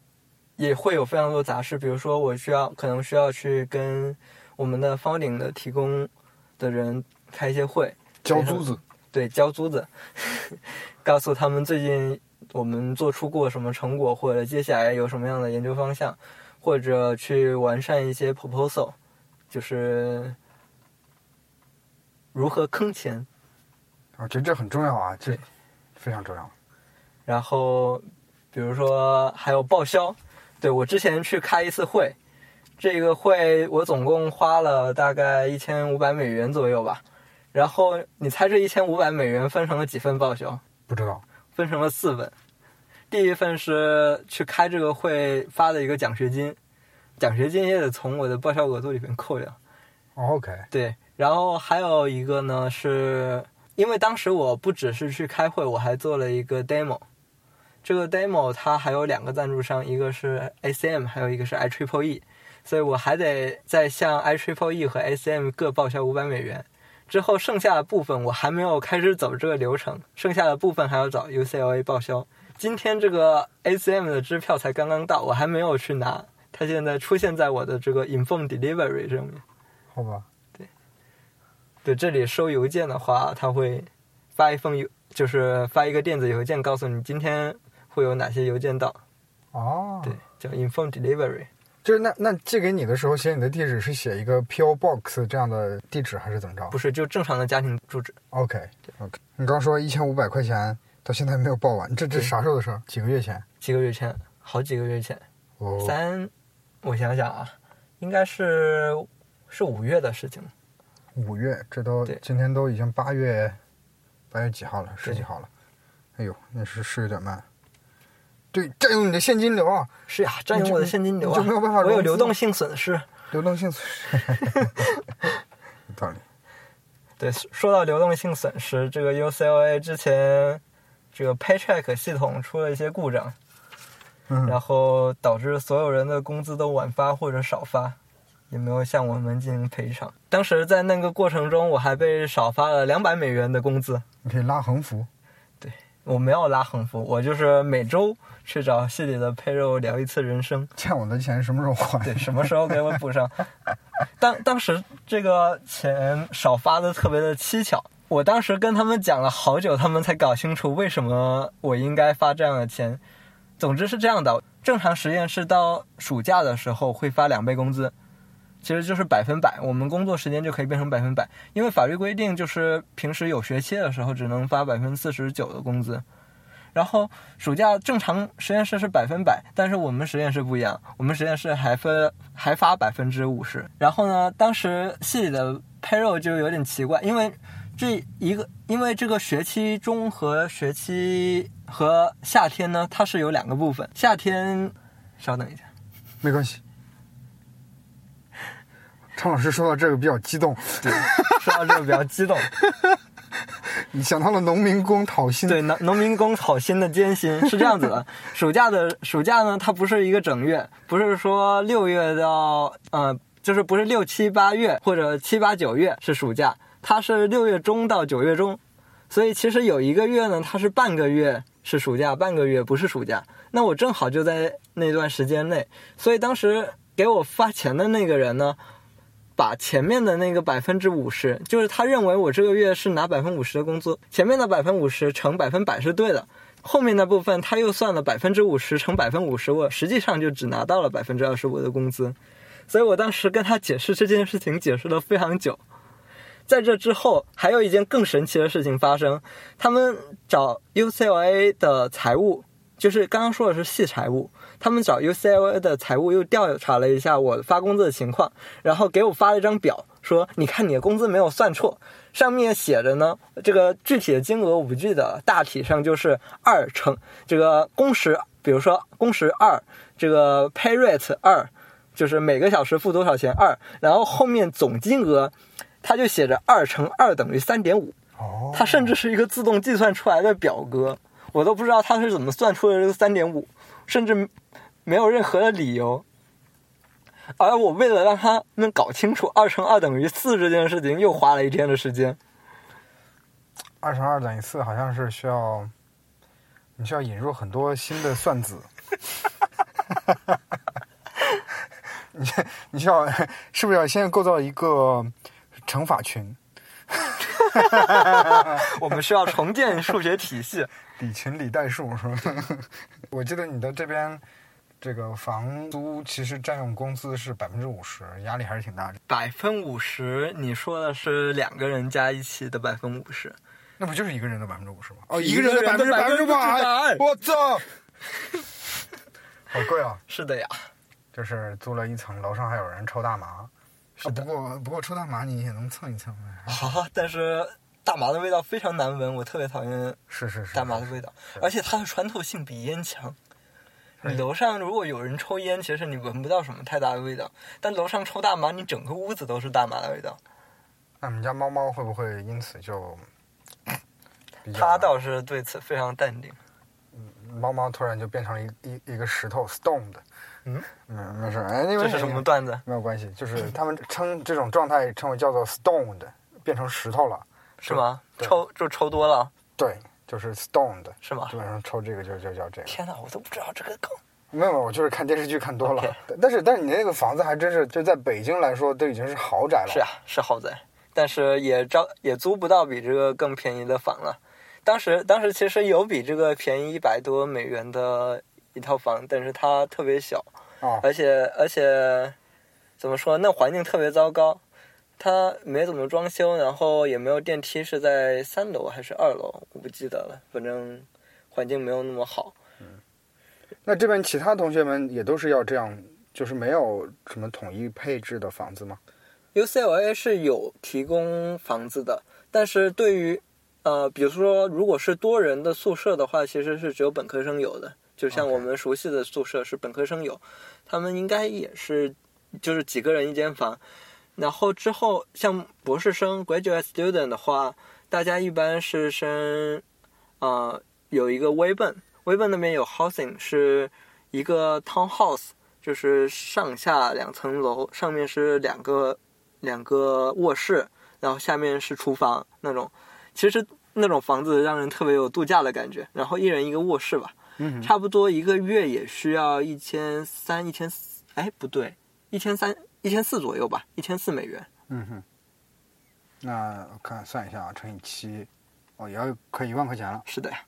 S2: 也会有非常多杂事，比如说我需要可能需要去跟我们的 founding 的提供的人开一些会，
S1: 交租子，
S2: 对，交租子，告诉他们最近我们做出过什么成果，或者接下来有什么样的研究方向，或者去完善一些 proposal，就是如何坑钱。
S1: 我觉得这很重要啊，这非常重要。
S2: 然后，比如说还有报销，对我之前去开一次会，这个会我总共花了大概一千五百美元左右吧。然后你猜这一千五百美元分成了几份报销？
S1: 不知道，
S2: 分成了四份。第一份是去开这个会发的一个奖学金，奖学金也得从我的报销额度里面扣掉。
S1: 哦 OK，
S2: 对，然后还有一个呢，是因为当时我不只是去开会，我还做了一个 demo。这个 demo 它还有两个赞助商，一个是 ACM，还有一个是 iTripleE，所以我还得再向 iTripleE 和 ACM 各报销五百美元。之后剩下的部分我还没有开始走这个流程，剩下的部分还要找 UCLA 报销。今天这个 ACM 的支票才刚刚到，我还没有去拿，它现在出现在我的这个 Inform Delivery 上面。
S1: 好吧，
S2: 对，这里收邮件的话，他会发一封邮就是发一个电子邮件告诉你今天会有哪些邮件到，
S1: 哦，
S2: 对，叫 inform delivery。
S1: 就是那那寄给你的时候写你的地址是写一个 PO Box 这样的地址还是怎么着？
S2: 不是，就正常的家庭住址。
S1: OK OK，你刚说一千五百块钱到现在没有报完，这这啥时候的事儿？几个月前？
S2: 几个月前，好几个月前，
S1: 哦，
S2: 三，我想想啊，应该是是五月的事情。
S1: 五月，这都今天都已经八月八月几号了？十几号了？哎呦，那是是有点慢。对，占用你的现金流啊，
S2: 是呀，占用我的现金流啊
S1: 你就没有办法，
S2: 我有流动性损失。
S1: 流动性损失，有道理。
S2: 对，说到流动性损失，这个 UCLA 之前这个 Paycheck 系统出了一些故障，
S1: 嗯，
S2: 然后导致所有人的工资都晚发或者少发，也没有向我们进行赔偿。当时在那个过程中，我还被少发了两百美元的工资。
S1: 你可以拉横幅。
S2: 我没有拉横幅，我就是每周去找系里的配肉聊一次人生。
S1: 欠我的钱什么时候还？
S2: 对，什么时候给我补上？当当时这个钱少发的特别的蹊跷，我当时跟他们讲了好久，他们才搞清楚为什么我应该发这样的钱。总之是这样的，正常实验室到暑假的时候会发两倍工资，其实就是百分百，我们工作时间就可以变成百分百，因为法律规定就是平时有学期的时候只能发百分之四十九的工资。然后暑假正常实验室是百分百，但是我们实验室不一样，我们实验室还分还发百分之五十。然后呢，当时系里的 payroll 就有点奇怪，因为这一个因为这个学期中和学期和夏天呢，它是有两个部分。夏天，稍等一下，
S1: 没关系。常老师说到这个比较激动，对
S2: 说到这个比较激动。
S1: 你想到了农民工讨薪。
S2: 对，农农民工讨薪的艰辛是这样子的。暑假的暑假呢，它不是一个整月，不是说六月到呃，就是不是六七八月或者七八九月是暑假，它是六月中到九月中，所以其实有一个月呢，它是半个月是暑假，半个月不是暑假。那我正好就在那段时间内，所以当时给我发钱的那个人呢，把前面的那个百分之五十，就是他认为我这个月是拿百分之五十的工资，前面的百分五十乘百分百是对的，后面那部分他又算了百分之五十乘百分五十，我实际上就只拿到了百分之二十五的工资，所以我当时跟他解释这件事情，解释了非常久。在这之后，还有一件更神奇的事情发生，他们找 UCLA 的财务，就是刚刚说的是系财务，他们找 UCLA 的财务又调查了一下我发工资的情况，然后给我发了一张表，说你看你的工资没有算错，上面写着呢，这个具体的金额我不记得了，大体上就是二乘这个工时，比如说工时二，这个 pay rate 二，就是每个小时付多少钱二，然后后面总金额，它就写着二乘二等于三点五，
S1: 哦，
S2: 它甚至是一个自动计算出来的表格，我都不知道它是怎么算出的这个三点五，甚至没有任何的理由。而我为了让他们搞清楚二乘二等于四这件事情，又花了一天的时间。
S1: 二乘二等于四，好像是需要你需要引入很多新的算子。你 你需要是不是要先构造一个乘法群？
S2: 我们需要重建数学体系。
S1: 理群理代数是吧？我记得你的这边这个房租其实占用工资是百分之五十，压力还是挺大的。
S2: 百分五十，你说的是两个人加一起的百分五十？
S1: 那不就是一个人的百分之五十吗？哦，
S2: 一
S1: 个人的百分之百分之百
S2: 百，
S1: 我操，好贵啊！
S2: 是的呀，
S1: 就是租了一层，楼上还有人抽大麻。
S2: 是的
S1: 啊不过不过抽大麻你也能蹭一蹭呗。
S2: 好，但是大麻的味道非常难闻，我特别讨厌
S1: 是是是，
S2: 大麻的味道，而且它的穿透性比烟强。你楼上如果有人抽烟，其实你闻不到什么太大的味道，但楼上抽大麻，你整个屋子都是大麻的味道。
S1: 那我们家猫猫会不会因此就？
S2: 它倒是对此非常淡定。
S1: 猫猫突然就变成了一一一个石头 stone 的。
S2: 嗯，
S1: 没没事，哎，因为
S2: 这是什么段子？
S1: 没有关系，就是他们称这种状态称为叫做 stone 的，变成石头了。
S2: 是吗？抽就抽多了，
S1: 对，就是 stone 的，
S2: 是吗
S1: 基？本上抽这个就就叫这个。
S2: 天哪，我都不知道这个梗。
S1: 没有，没有我就是看电视剧看多了。但是但是你那个房子还真是，就在北京来说都已经是豪宅了。
S2: 是啊，是豪宅，但是也招也租不到比这个更便宜的房了。当时当时其实有比这个便宜一百多美元的一套房，但是它特别小，
S1: 哦，
S2: 而且而且怎么说，那环境特别糟糕，它没怎么装修，然后也没有电梯，是在三楼还是二楼，我不记得了，反正环境没有那么好。
S1: 嗯那这边其他同学们也都是要这样，就是没有什么统一配置的房子吗
S2: ？UCLA 是有提供房子的，但是对于呃，比如说如果是多人的宿舍的话，其实是只有本科生有的。就像我们熟悉的宿舍是本科生有，他们应该也是就是几个人一间房。然后之后像博士生 graduate student 的话，大家一般是升呃有一个微奔，微本那边有 housing 是一个 townhouse，就是上下两层楼，上面是两个两个卧室，然后下面是厨房那种。其实那种房子让人特别有度假的感觉。然后一人一个卧室吧，
S1: 嗯，
S2: 差不多一个月也需要一千三、一千四，哎，不对，一千三、一千四左右吧，一千四美元。
S1: 嗯哼。那我看算一下啊，乘以七，哦，也要快一万块钱了。
S2: 是的呀，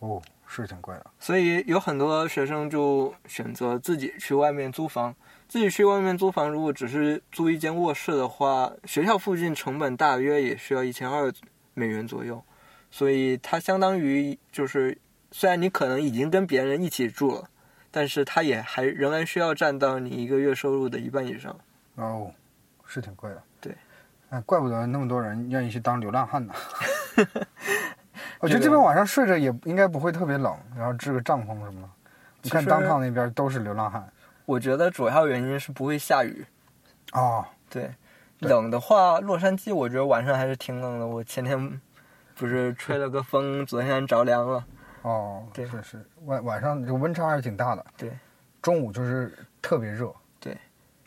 S1: 哦，是挺贵的。
S2: 所以有很多学生就选择自己去外面租房。自己去外面租房，如果只是租一间卧室的话，学校附近成本大约也需要一千二美元左右，所以它相当于就是，虽然你可能已经跟别人一起住了，但是它也还仍然需要占到你一个月收入的一半以上。
S1: 哦，是挺贵的。
S2: 对，
S1: 哎，怪不得那么多人愿意去当流浪汉呢。我觉得这边晚上睡着也应该不会特别冷，然后支个帐篷什么的。你看当趟那边都是流浪汉。
S2: 我觉得主要原因是不会下雨。
S1: 哦，
S2: 对，
S1: 对
S2: 冷的话，洛杉矶我觉得晚上还是挺冷的。我前天不是吹了个风，昨天着凉了。
S1: 哦，
S2: 对
S1: 是是，晚晚上这温差还是挺大的。
S2: 对，
S1: 中午就是特别热。
S2: 对，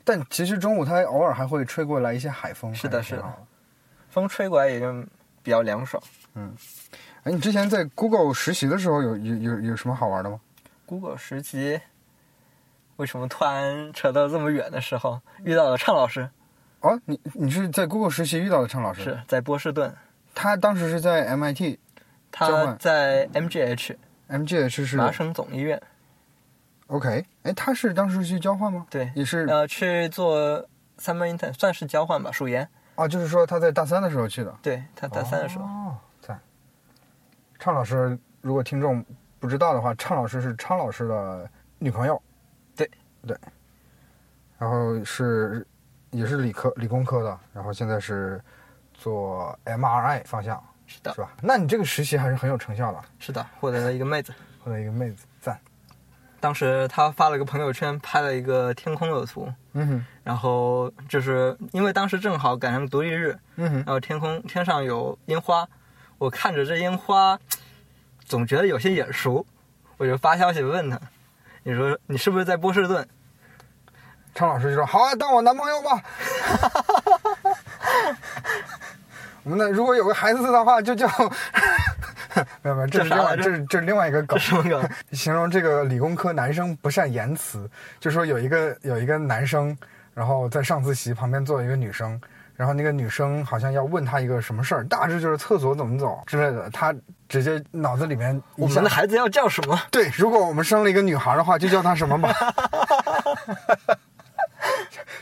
S1: 但其实中午它偶尔还会吹过来一些海风，
S2: 是的是的风吹过来也就比较凉爽。
S1: 嗯哎，你之前在 Google 实习的时候有有有有什么好玩的吗
S2: ？Google 实习，为什么突然扯到这么远的时候遇到了畅老师？
S1: 哦，你你是在 Google 实习遇到的畅老师？
S2: 是在波士顿，
S1: 他当时是在 MIT。交
S2: 他在 MGH
S1: MGH 是
S2: 麻省总医院
S1: ，OK，哎，他是当时去交换吗？
S2: 对，
S1: 也是
S2: 呃，去做 summer intern，算是交换吧，暑研。
S1: 啊，就是说他在大三的时候去的。
S2: 对他大三的时候，
S1: 哦，在。畅老师，如果听众不知道的话，畅老师是昌老师的女朋友。
S2: 对
S1: 对。然后是也是理科理工科的，然后现在是做 MRI 方向，
S2: 是的
S1: 是，吧？那你这个实习还是很有成效的，
S2: 是的，获得了一个妹子。
S1: 获得一个妹子，赞。
S2: 当时他发了个朋友圈，拍了一个天空的图，
S1: 嗯哼，
S2: 然后就是因为当时正好赶上独立日，
S1: 嗯哼
S2: 然，后天空天上有烟花，我看着这烟花，总觉得有些眼熟，我就发消息问他，你说你是不是在波士顿？
S1: 昌老师就说：“好啊，当我男朋友吧。”我们那如果有个孩子的话，就叫 没有没有，这是另外
S2: 这
S1: 是这是另外一个梗？形容这个理工科男生不善言辞，就说有一个有一个男生，然后在上自习旁边坐一个女生，然后那个女生好像要问他一个什么事儿，大致就是厕所怎么走之类的，他直接脑子里面
S2: 我们的孩子要叫什么？
S1: 对，如果我们生了一个女孩的话，就叫她什么吧。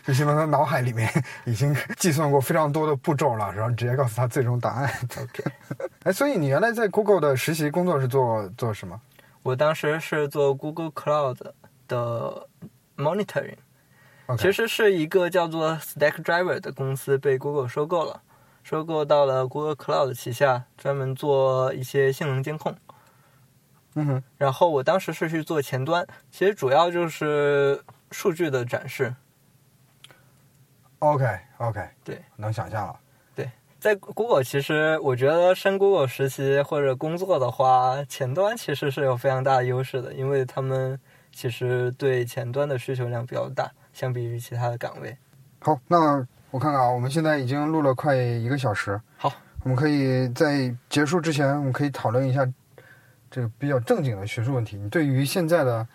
S1: 就形容他脑海里面已经计算过非常多的步骤了，然后直接告诉他最终答案。OK，哎，所以你原来在 Google 的实习工作是做做什么？
S2: 我当时是做 Google Cloud 的
S1: monitoring，OK
S2: 其实是一个叫做 Stackdriver 的公司被 Google 收购了，收购到了 Google Cloud 旗下，专门做一些性能监控。
S1: 嗯哼，
S2: 然后我当时是去做前端，其实主要就是数据的展示。
S1: OK OK，
S2: 对，
S1: 能想象了。
S2: 对在 Google，其实我觉得升 Google 实习或者工作的话，前端其实是有非常大的优势的，因为他们其实对前端的需求量比较大，相比于其他的岗位。
S1: 好，那我看看啊，我们现在已经录了快一个小时。
S2: 好，
S1: 我们可以在结束之前，我们可以讨论一下这个比较正经的学术问题。你对于现在的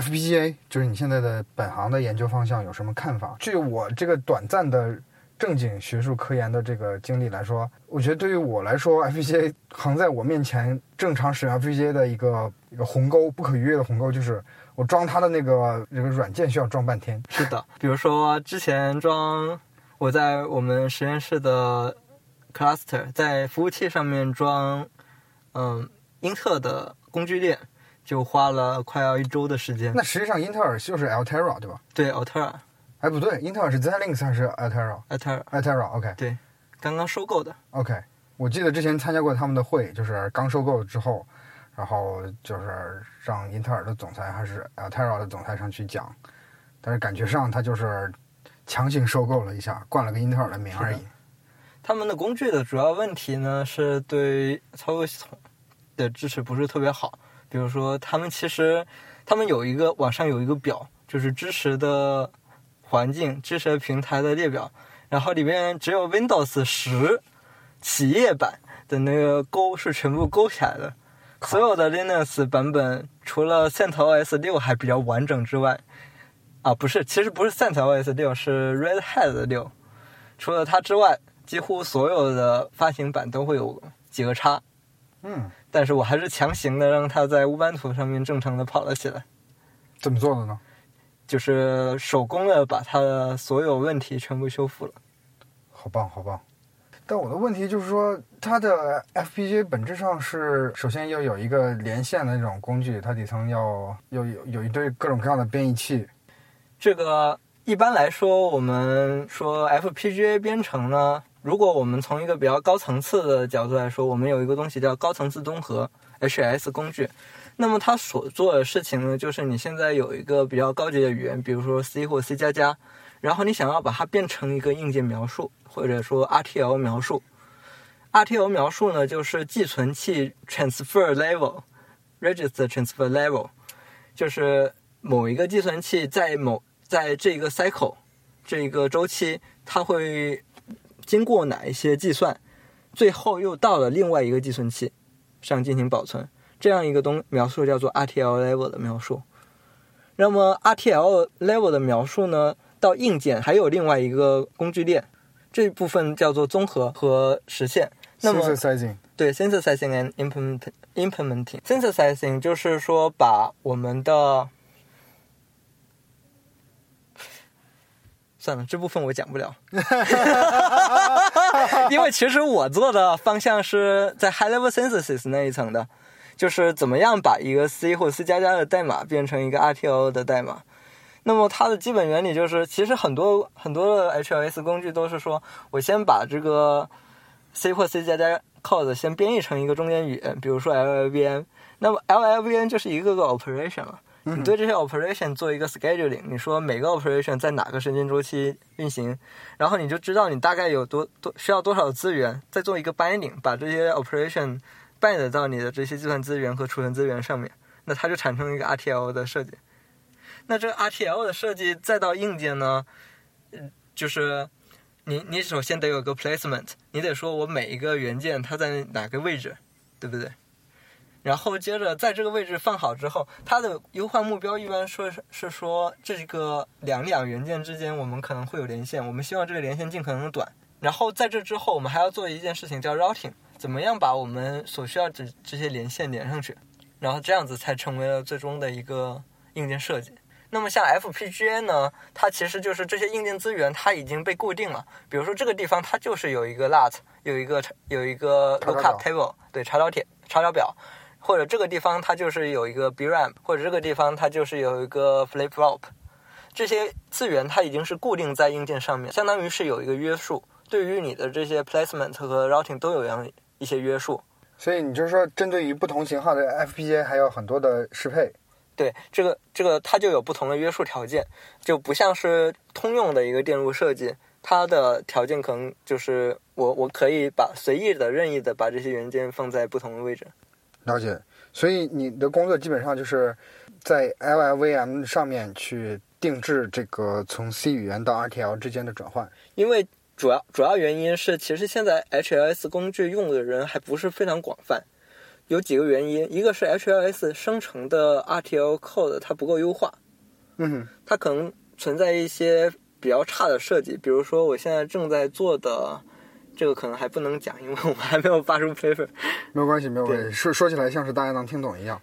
S1: FPGA，就是你现在的本行的研究方向有什么看法？据我这个短暂的正经学术科研的这个经历来说，我觉得对于我来说，FPGA 横在我面前正常使用 FPGA 的一个一个鸿沟，不可逾越的鸿沟就是我装它的那个这个软件需要装半天。
S2: 是的，比如说之前装我在我们实验室的 cluster，在服务器上面装，嗯，英特的工具链，就花了快要一周的时间。
S1: 那实际上英特尔就是 Altera 对吧？
S2: 对，Altera，
S1: 哎，不对，英特尔是 Xilinx 还是 Altera？Altera Altera，OK
S2: 对，刚刚收购的。
S1: OK，我记得之前参加过他们的会，就是刚收购之后，然后就是让英特尔的总裁还是 Altera 的总裁上去讲，但是感觉上他就是强行收购了一下，冠了个英特尔的名而已。
S2: 他们的工具的主要问题呢，是对操作系统的支持不是特别好。比如说，他们其实他们有一个网上有一个表，就是支持的环境、支持平台的列表，然后里面只有 Windows 十企业版的那个勾是全部勾起来的，所有的 Linux 版本除了 CentOS 六还比较完整之外，啊，不是，其实不是 CentOS 六，是 Red Hat 的六。除了它之外，几乎所有的发行版都会有几个叉，
S1: 嗯，
S2: 但是我还是强行的让它在乌班图上面正常的跑了起来，
S1: 怎么做的呢？
S2: 就是手工的把它的所有问题全部修复了。
S1: 好棒，好棒。但我的问题就是说，它的 FPGA 本质上是首先要有一个连线的那种工具，它底层要有有有一堆各种各样的编译器。
S2: 这个一般来说，我们说 FPGA 编程呢，如果我们从一个比较高层次的角度来说，我们有一个东西叫高层次综合 HS 工具。那么它所做的事情呢，就是你现在有一个比较高级的语言，比如说 C 或 C 加加，然后你想要把它变成一个硬件描述，或者说 RTL 描述。RTL 描述呢，就是寄存器 transfer level，register transfer level，就是某一个计算器在某在这个 cycle 这一个周期，它会经过哪一些计算，最后又到了另外一个计算器上进行保存。这样一个东描述叫做 RTL level 的描述。那么 RTL level 的描述呢，到硬件还有另外一个工具链，这部分叫做综合和实现。那么
S1: synthesizing
S2: 对，synthesizing and implement implementing synthesizing 就是说把我们的，算了，这部分我讲不了，因为其实我做的方向是在 high level synthesis 那一层的，就是怎么样把一个 C 或 C 加加的代码变成一个 RTL 的代码。那么它的基本原理就是，其实很多很多的 HLS 工具都是说我先把这个 C 或 C 加加 code 先编译成一个中间语言，比如说 LLVM。那么 LLVM 就是一个个 operation 了。你对这些 operation 做一个 scheduling，你说每个 operation 在哪个时间周期运行，然后你就知道你大概有多多需要多少资源，再做一个 binding，把这些 operation bind 到你的这些计算资源和储存资源上面，那它就产生一个 RTL 的设计。那这个 RTL 的设计再到硬件呢，嗯，就是你你首先得有个 placement，你得说我每一个元件它在哪个位置，对不对？然后接着在这个位置放好之后，它的优化目标一般说是是说这个两两元件之间我们可能会有连线，我们希望这个连线尽可能的短。然后在这之后，我们还要做一件事情叫 routing，怎么样把我们所需要这这些连线连上去，然后这样子才成为了最终的一个硬件设计。那么像 FPGA 呢，它其实就是这些硬件资源它已经被固定了。比如说这个地方它就是有一个 LUT，有一个有一个 lookup table，对，查找帖查找表，或者这个地方它就是有一个 BRAM，或者这个地方它就是有一个 flip flop。这些资源它已经是固定在硬件上面，相当于是有一个约束，对于你的这些 placement 和 routing 都有样一些约束。
S1: 所以你就是说，针对于不同型号的 FPGA 还有很多的适配。
S2: 对，这个这个它就有不同的约束条件，就不像是通用的一个电路设计，它的条件可能就是我我可以把随意的、任意的把这些元件放在不同的位置。
S1: 了解，所以你的工作基本上就是在 LLVM 上面去定制这个从 C 语言到 RTL 之间的转换。
S2: 因为主要主要原因是，其实现在 HLS 工具用的人还不是非常广泛，有几个原因，一个是 HLS 生成的 RTL code 它不够优化，
S1: 嗯哼，
S2: 它可能存在一些比比较差的设计，比如说我现在正在做的，这个可能还不能讲，因为我们还没有发出 paper。
S1: 没有关系，没有关系。说说起来像是大家能听懂一样。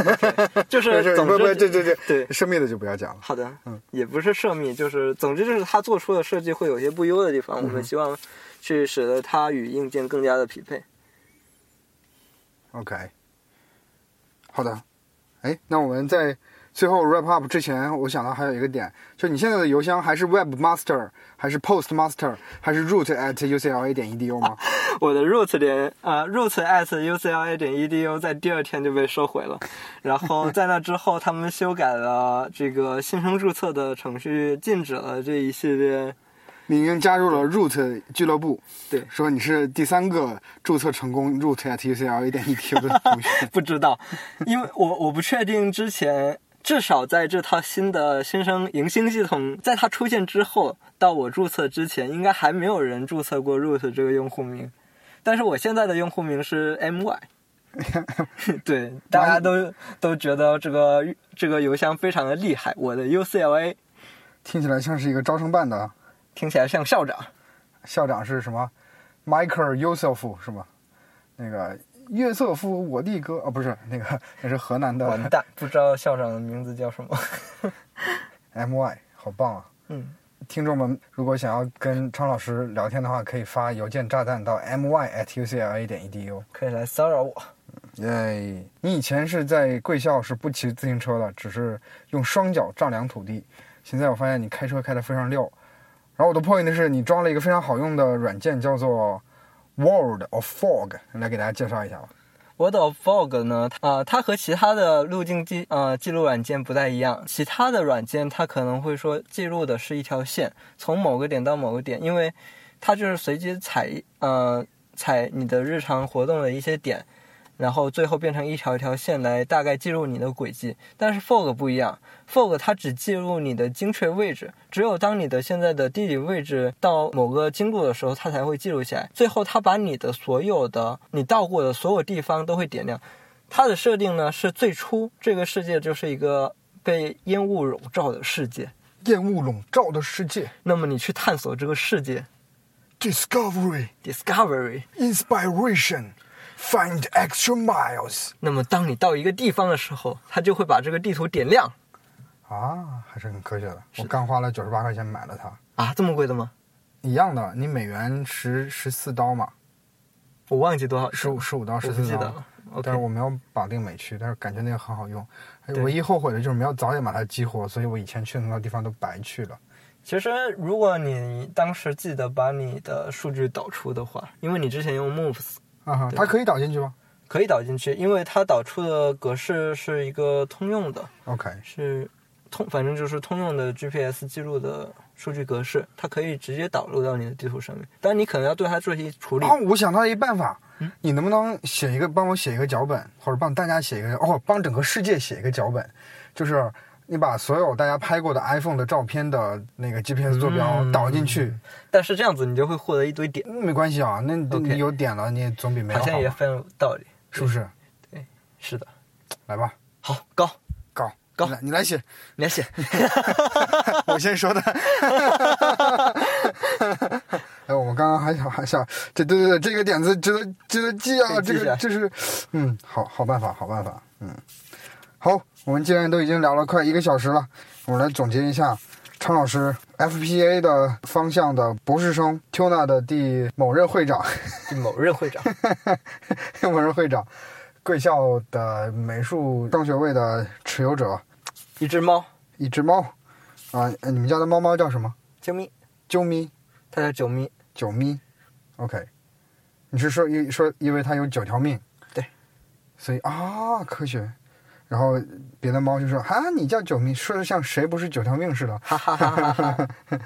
S2: 就是总之
S1: 这这这
S2: 对
S1: 涉密的就不要讲了。
S2: 好的，
S1: 嗯，
S2: 也不是涉密，就是总之就是他做出的设计会有些不优的地方，我们希望去使得它与硬件更加的匹配。
S1: OK，好的。哎，那我们在最后 wrap up 之前，我想到还有一个点，就你现在的邮箱还是 webmaster，还是 postmaster，还是 root at ucla 点 edu 吗？
S2: 我的 root 点呃 root at ucla 点 edu 在第二天就被收回了，然后在那之后，他们修改了这个新生注册的程序，禁止了这一系列。
S1: 你已经加入了 root 俱乐部，
S2: 对
S1: 说你是第三个注册成功 root at ucla 点 edu 的同学。
S2: 不知道，因为我我不确定之前，至少在这套新的新生迎新系统在它出现之后，到我注册之前，应该还没有人注册过 root 这个用户名。但是我现在的用户名是 my，对，大家都都觉得这个这个邮箱非常的厉害。我的 UCLA
S1: 听起来像是一个招生办的
S2: 听起来像校长，
S1: 校长是什么？Michael Yusuf 是吗？那个约瑟夫我的哥哦，不是那个，那是河南的
S2: 完蛋，不知道校长的名字叫什么。
S1: My，好棒啊！
S2: 嗯，
S1: 听众们如果想要跟昌老师聊天的话，可以发邮件炸弹到 my at ucla 点 edu。
S2: 可以来骚扰我。
S1: 耶！你以前是在贵校是不骑自行车的，只是用双脚丈量土地。现在我发现你开车开得非常溜。然后我的 point 是你装了一个非常好用的软件，叫做 World of Fog，来给大家介绍一下吧。
S2: World of Fog 呢，啊，它和其他的路径记呃记录软件不太一样。其他的软件它可能会说记录的是一条线，从某个点到某个点，因为它就是随机采呃采你的日常活动的一些点，然后最后变成一条一条线来大概记录你的轨迹。但是 Fog 不一样，Fog 它只记录你的精确位置，只有当你的现在的地理位置到某个经度的时候，它才会记录下来。最后，它把你的所有的你到过的所有地方都会点亮。它的设定呢是最初这个世界就是一个被烟雾笼罩的世界，
S1: 烟雾笼罩的世界
S2: 那么你去探索这个世界
S1: ，Discovery。
S2: ，Discovery。
S1: Find extra miles
S2: 那么当你到一个地方的时候，它就会把这个地图点亮
S1: 啊，还是很科学的。我刚花了九十八块钱买了它，
S2: 啊！这么贵的吗？
S1: 一样的，你美元十十四刀嘛，
S2: 我忘记多少，
S1: 十五十五刀
S2: 我
S1: 十四刀。但是我没有绑定美区，但是感觉那个很好用。唯一后悔的就是没有早点把它激活，所以我以前去的那个地方都白去了。
S2: 其实如果你当时记得把你的数据导出的话，因为你之前用 Moves
S1: 啊哈，它可以导进去吗
S2: 可以导进去，因为它导出的格式是一个通用的
S1: ，？OK，
S2: 是通，反正就是通用的 GPS 记录的数据格式，它可以直接导入到你的地图上面。但你可能要对它做一些处理。
S1: 哦，我想到一办法，
S2: 嗯
S1: 你能不能写一个，帮我写一个脚本，或者帮大家写一个，哦，帮整个世界写一个脚本，就是你把所有大家拍过的 iPhone 的照片的那个 GPS 坐标
S2: 嗯
S1: 导进去，
S2: 但是这样子你就会获得一堆点，
S1: 没关系啊，那
S2: OK
S1: 你有点了，你也总比没有好，
S2: 好像也很有道理。
S1: 是不是？
S2: 对是的，
S1: 来吧，
S2: 好高，
S1: 高
S2: 高
S1: 你来你来写，
S2: 你来写。
S1: 我先说的。哎，我们刚刚还想还想，这对对对，这个点子值得值得记啊，这个就是，嗯，好好办法，好办法，嗯，好，我们既然都已经聊了快一个小时了，我们来总结一下，昌老师 FPA 的方向的博士生，Tuna 的第某任会长，
S2: 某任会长，
S1: 某任会长，贵校的美术双学位的持有者，
S2: 一只猫，
S1: 一只猫，啊，你们家的猫猫叫什么？
S2: 啾咪，
S1: 啾咪。
S2: 它叫九咪。
S1: 九咪，OK，你是说因说因为它有九条命，
S2: 对，
S1: 所以啊科学，然后别的猫就说：“啊，你叫九命，说的像谁不是九条命似的。”
S2: 哈哈哈哈哈！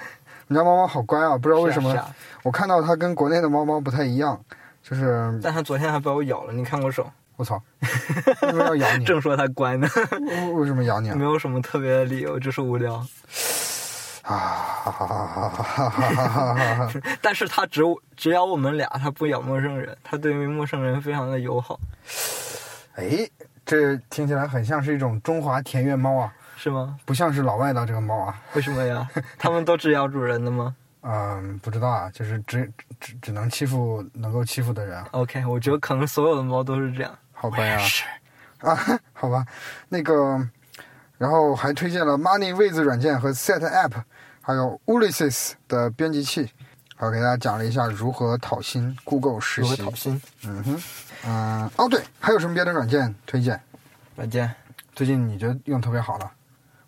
S1: 你家猫猫好乖啊，不知道为什么，我看到它跟国内的猫猫不太一样，就是。
S2: 但它昨天还把我咬了，你看我手。
S1: 我操！为什么要咬你？
S2: 正说它乖呢。
S1: 为什么咬你？
S2: 没有什么特别的理由，就是无聊。
S1: 哈哈哈哈哈哈哈哈哈哈！
S2: 但是它只只咬我们俩，它不咬陌生人，它对于陌生人非常的友好。
S1: 诶。这听起来很像是一种中华田园猫啊。
S2: 是吗？
S1: 不像是老外的这个猫啊。
S2: 为什么呀？他们都只咬主人的吗
S1: 嗯，不知道啊，就是只只只能欺负能够欺负的人啊。
S2: ？OK，我觉得可能所有的猫都是这样。
S1: 好吧呀，
S2: 是。
S1: 啊，好吧，那个，然后还推荐了 Money 位置软件和 Set App，还有 Ulysses 的编辑器，还有给大家讲了一下如何讨薪 Google 实习。
S2: 如何讨薪？
S1: 嗯哼，嗯，哦对，还有什么别的软件推荐？
S2: 软件
S1: 最近你觉得用特别好的，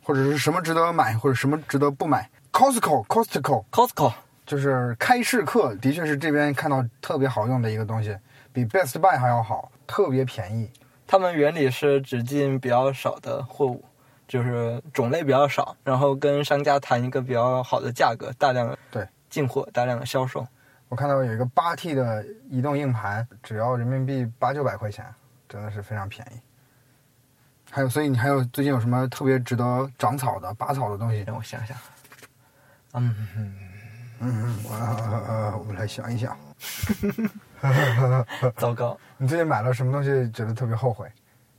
S1: 或者是什么值得买，或者什么值得不买？Costco，Costco
S2: Costco
S1: 就是开市客，的确是这边看到特别好用的一个东西，比 Best Buy 还要好，特别便宜。
S2: 他们原理是只进比较少的货物，就是种类比较少，然后跟商家谈一个比较好的价格，大量的
S1: 对
S2: 进货，大量的销售。
S1: 我看到有一个八 T 的移动硬盘，只要人民币八九百块钱，真的是非常便宜。还有，所以你还有最近有什么特别值得长草的、拔草的东西？
S2: 让我想想，嗯，
S1: 嗯，我呃，我们来想一想，
S2: 糟糕，
S1: 你最近买了什么东西觉得特别后悔？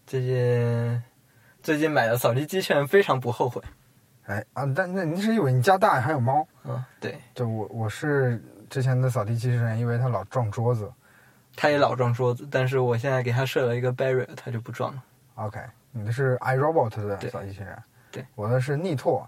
S2: 最近最近买的扫地机器人非常不后悔。
S1: 哎啊，但那你是因为你家大还有猫？
S2: 嗯，对，
S1: 就我我是之前的扫地机器人，因为它老撞桌子。
S2: 它也老撞桌子，但是我现在给它设了一个 barrier，它就不撞了。
S1: OK，你的是 iRobot 的扫地机器人，
S2: 对，
S1: 我的是逆拓，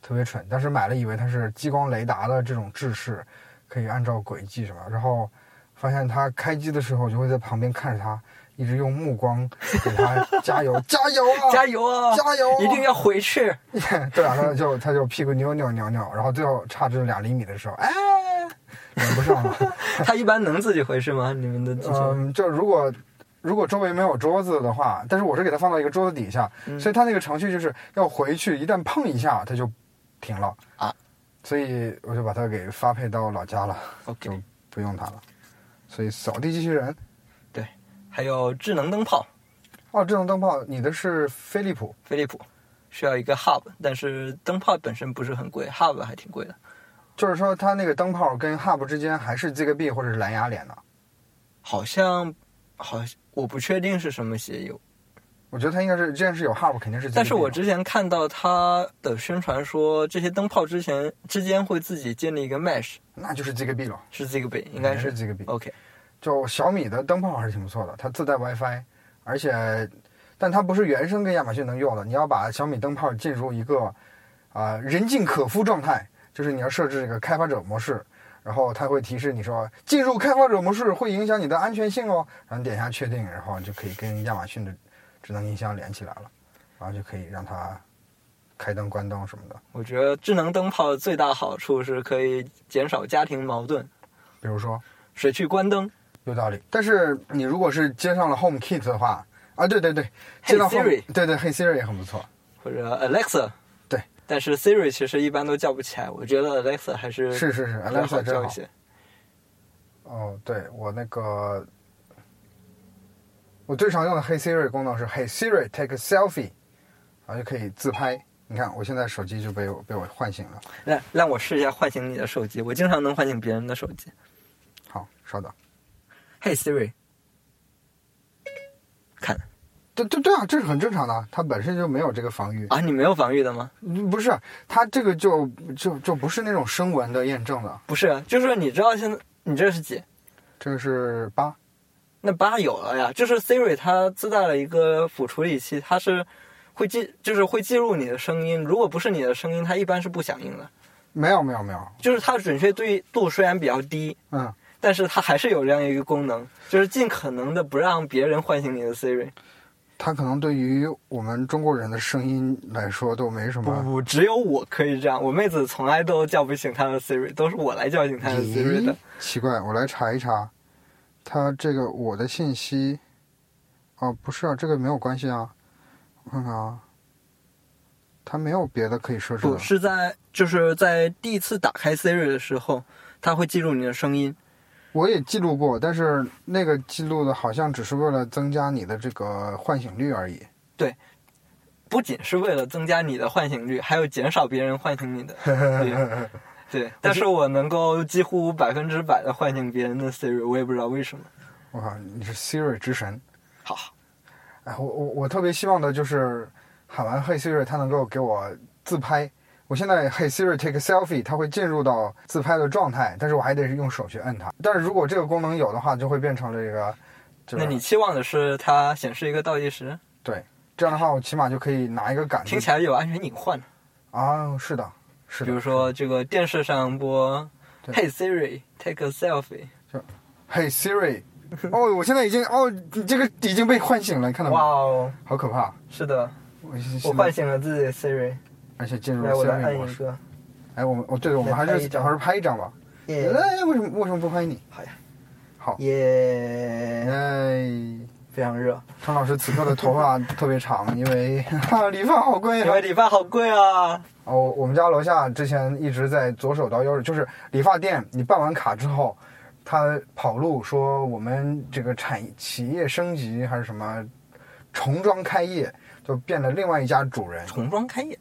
S1: 特别蠢。当时买了以为它是激光雷达的这种制式，可以按照轨迹什么，然后发现它开机的时候就会在旁边看着它，一直用目光给他加油，加油啊，
S2: 加油啊！
S1: 加油啊，
S2: 一定要回去。
S1: 对啊，它就他就屁股扭扭扭扭，然后最后差这两厘米的时候，哎，连不上了。
S2: 它一般能自己回去吗？你们的？
S1: 嗯，就如果如果周围没有桌子的话，但是我是给他放到一个桌子底下，
S2: 嗯
S1: 所以他那个程序就是要回去，一旦碰一下他就停了
S2: 啊，
S1: 所以我就把它给发配到老家了就不用他了。所以扫地机器人
S2: 还有智能灯泡，
S1: 哦，智能灯泡你的是飞利浦，
S2: 飞利浦需要一个 hub，但是灯泡本身不是很贵，hub 还挺贵的。
S1: 就是说它那个灯泡跟 Hub 之间还是 Zigbee 或者是蓝牙连的。
S2: 好像好像我不确定是什么协议，
S1: 我觉得它应该是，既然是有 Hub，肯定是。
S2: 但是我之前看到它的宣传说，这些灯泡之前之间会自己建立一个 mesh，
S1: 那就是 Zigbee 了，
S2: 是 Zigbee，应该是
S1: 是 Zigbee。
S2: OK。
S1: 就小米的灯泡还是挺不错的，它自带 WiFi，而且，但它不是原生跟亚马逊能用的，你要把小米灯泡进入一个啊、人尽可夫状态，就是你要设置这个开发者模式，然后它会提示你说进入开发者模式会影响你的安全性哦，然后你点一下确定，然后就可以跟亚马逊的智能音箱连起来了，然后就可以让它开灯关灯什么的，
S2: 我觉得智能灯泡的最大好处是可以减少家庭矛盾，
S1: 比如说？
S2: 谁去关灯？
S1: 有道理，但是你如果是接上了 Home Kit 的话，啊对对对，接到 Home,
S2: Siri
S1: 对对，Hey Siri 也很不错。
S2: 或者 Alexa，
S1: 对，
S2: 但是 Siri 其实一般都叫不起来，我觉得 Alexa 还是
S1: 是是是，Alexa 真好。
S2: 叫一些。
S1: 哦，对我那个，我最常用的 Hey Siri 功能是 Hey Siri take a selfie，然后就可以自拍。你看，我现在手机就被我被我唤醒了。
S2: 让让我试一下唤醒你的手机，我经常能唤醒别人的手机。
S1: 好，稍等。
S2: Hey Siri，看
S1: 对对对啊，这是很正常的，它本身就没有这个防御。
S2: 啊，你没有防御的吗？
S1: 嗯不是，它这个就就就不是那种声纹的验证的，
S2: 不是，就是你知道现在你这是几？
S1: 这个是八。
S2: 那八有了呀，就是 Siri 它自带了一个辅处理器，它是会记，就是会记录你的声音。如果不是你的声音，它一般是不响应的。
S1: 没有没有没有，
S2: 就是它准确对度虽然比较低，
S1: 嗯，
S2: 但是它还是有这样一个功能，就是尽可能的不让别人唤醒你的 Siri。
S1: 它可能对于我们中国人的声音来说都没什么。
S2: 不不，只有我可以这样，我妹子从来都叫不醒她的 Siri，都是我来叫醒她的 Siri 的。
S1: 奇怪，我来查一查，它这个我的信息，哦，不是啊，这个没有关系啊，我看看啊，它没有别的可以设置
S2: 不
S1: 的。
S2: 是在就是在第一次打开 Siri 的时候，它会记录你的声音。
S1: 我也记录过，但是那个记录的好像只是为了增加你的这个唤醒率而已。
S2: 对，不仅是为了增加你的唤醒率，还有减少别人唤醒你的。对，对但是我能够几乎百分之百的唤醒别人的 Siri，我也不知道为什么。
S1: 我靠，你是 Siri 之神。
S2: 好，
S1: 哎，我我我特别希望的就是喊完 Hey Siri，他能够给我自拍。我现在，嘿，Siri，take selfie。它会进入到自拍的状态，但是我还得是用手去摁它。但是如果这个功能有的话，就会变成这个。
S2: 那你期望的是它显示一个倒计时？
S1: 对，这样的话我起码就可以拿一个感。
S2: 听起来有安全隐患。
S1: 啊，是的，是的。
S2: 比如说这个电视上播，嘿，Siri，take selfie。
S1: 嘿，Siri，哦，我现在已经……哦，你这个已经被唤醒了，你看到吗？
S2: 哇，
S1: 好可怕。
S2: 是的，
S1: 我
S2: 唤醒了自己的 Siri。
S1: 而且进入了
S2: 三
S1: D 模式。哎，我们我对，我们还是假装拍一张吧。
S2: 耶，
S1: 为什么为什么不拍你？
S2: 好呀，
S1: 好
S2: 耶！
S1: 哎，
S2: 非常热。
S1: 陈老师此刻的头发特别长，因为理发好贵啊。
S2: 理发好贵啊。
S1: 哦，我们家楼下之前一直在左手到右手，就是理发店。你办完卡之后，他跑路说我们这个产企业升级还是什么，重装开业，就变了另外一家主人。
S2: 重装开业，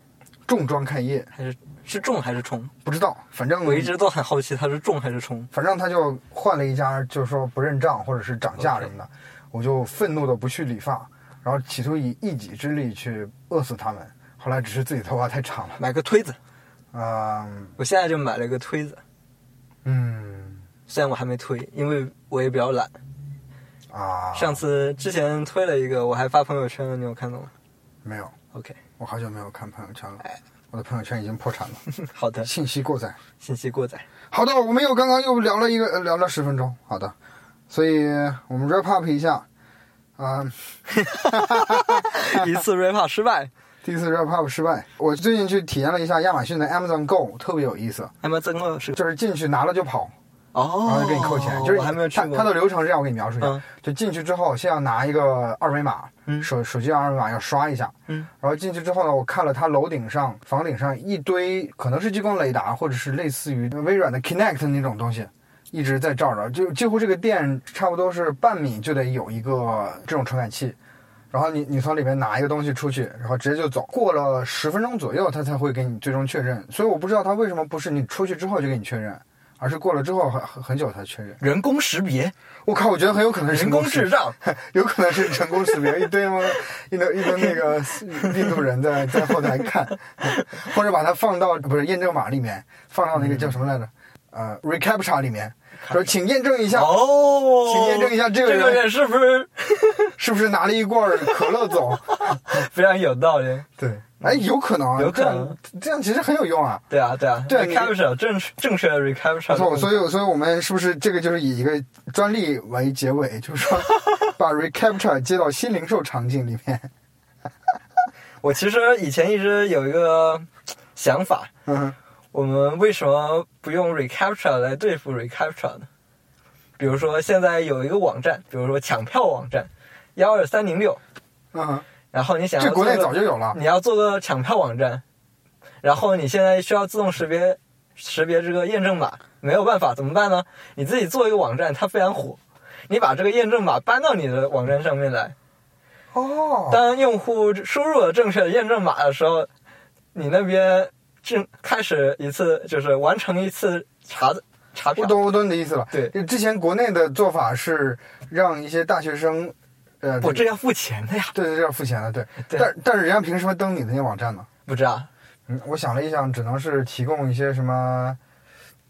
S1: 重装开业
S2: 还是是重还是重？
S1: 不知道反正
S2: 我一直都很好奇它是重还是重。
S1: 反正他就换了一家就是说不认账或者是涨价什么的我就愤怒的不去理发然后企图以一己之力去饿死他们后来只是自己头发太长了。
S2: 买个推子。
S1: 啊
S2: 我现在就买了一个推子。
S1: 嗯。
S2: 虽然我还没推因为我也比较懒。
S1: 啊。
S2: 上次之前推了一个我还发朋友圈了你有看到吗？
S1: 没有。
S2: Ok
S1: 我好久没有看朋友圈了，
S2: 哎，
S1: 我的朋友圈已经破产了。
S2: 好的，
S1: 信息过载，
S2: 信息过载。
S1: 好的，我们又刚刚又聊了一个，聊了十分钟。好的，所以我们 repop 一下，啊，
S2: 一次 repop 失败，
S1: 第一次 repop 失败。我最近去体验了一下亚马逊的 Amazon Go，特别有意思。
S2: Amazon Go 是
S1: 就是进去拿了就跑。
S2: 哦，
S1: 然后给你扣钱，就是
S2: 还没有去过。
S1: 它的流程这样，我给你描述一下，就进去之后，先要拿一个二维码，手手机二维码要刷一下，
S2: 嗯，
S1: 然后进去之后呢，我看了它楼顶上、房顶上一堆可能是激光雷达，或者是类似于微软的 Connect 那种东西。一直在照着，就几乎这个店差不多是半米就得有一个这种传感器，然后你你从里面拿一个东西出去，然后直接就走。过了十分钟左右，他才会给你最终确认。所以我不知道他为什么不是你出去之后就给你确认。而是过了之后很很久才确认。
S2: 人工识别
S1: 我靠我觉得很有可能
S2: 人
S1: 工
S2: 智障
S1: 有可能是人工识别一堆吗一堆一堆那个印度人在在后台看或者把它放到不是验证码里面放到那个叫什么来着？呃 recaptcha 里面说，请验证一下
S2: 哦，
S1: 请验证一下这个人
S2: 是不是
S1: 是不是拿了一罐可乐走，
S2: 非常有道理。
S1: 对，哎，有可能，
S2: 有可能，
S1: 这样其实很有用啊。
S2: 对啊，对啊，
S1: 对。
S2: recapture 正正确的 recapture。
S1: 错，所以，所以，我们是不是这个就是以一个专利为结尾，就是说 把 recapture 接到新零售场景里面。
S2: 我其实以前一直有一个想法。
S1: 嗯
S2: 我们为什么不用 recapture 来对付 recapture 呢？比如说现在有一个网站，比如说抢票网站，幺二三零六，
S1: 嗯，
S2: 然后你想要
S1: 这国内早就有了，
S2: 你要做个抢票网站，然后你现在需要自动识别识别这个验证码，没有办法怎么办呢？你自己做一个网站，它非常火，你把这个验证码搬到你的网站上面来。
S1: 哦，
S2: 当用户输入了正确的验证码的时候，你那边是，开始一次，就是完成一次查的
S1: 查，咕咚咕咚的意思了。
S2: 对，
S1: 之前国内的做法是让一些大学生，呃，
S2: 我
S1: 这
S2: 要付钱的呀。
S1: 对对，要付钱的。对。但但是人家凭什么登你那些网站呢？
S2: 不知道。
S1: 嗯，我想了一想，只能是提供一些什么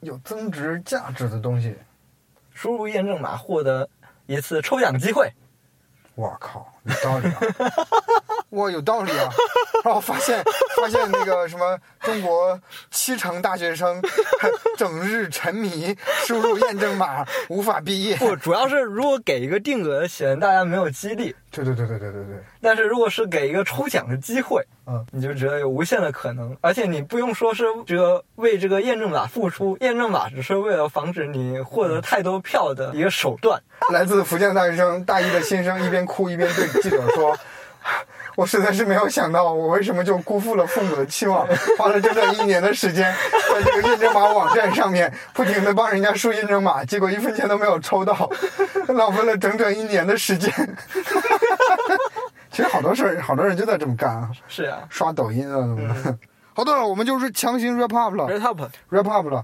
S1: 有增值价值的东西，
S2: 输入验证码获得一次抽奖机会。
S1: 我靠，你道理？哈哈哈。哇有道理啊。然后发现发现那个什么中国七成大学生 整日沉迷输入验证码无法毕业
S2: 不主要是如果给一个定额显然大家没有激励。
S1: 对对对对对对对
S2: 但是如果是给一个抽奖的机会
S1: 嗯。
S2: 你就觉得有无限的可能而且你不用说是这个为这个验证码付出验证码只是为了防止你获得太多票的一个手段。
S1: 来自福建的大学生大一的新生一边哭一边对记者说我实在是没有想到，我为什么就辜负了父母的期望，花了整整一年的时间，在这个验证码网站上面不停的帮人家输验证码，结果一分钱都没有抽到，浪费了整整一年的时间。其实好多事儿，好多人就在这么干啊。
S2: 是啊。
S1: 刷抖音啊什么的。好多人，我们就是强行 rap up 了。rap up。
S2: rap up 了。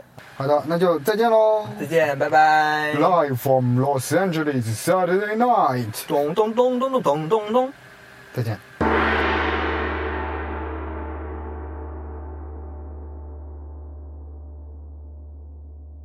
S1: 好的，那就再见喽！
S2: 再见，拜拜。
S1: Live from Los Angeles, Saturday night。
S2: 咚咚咚咚咚咚咚咚。
S1: 再见。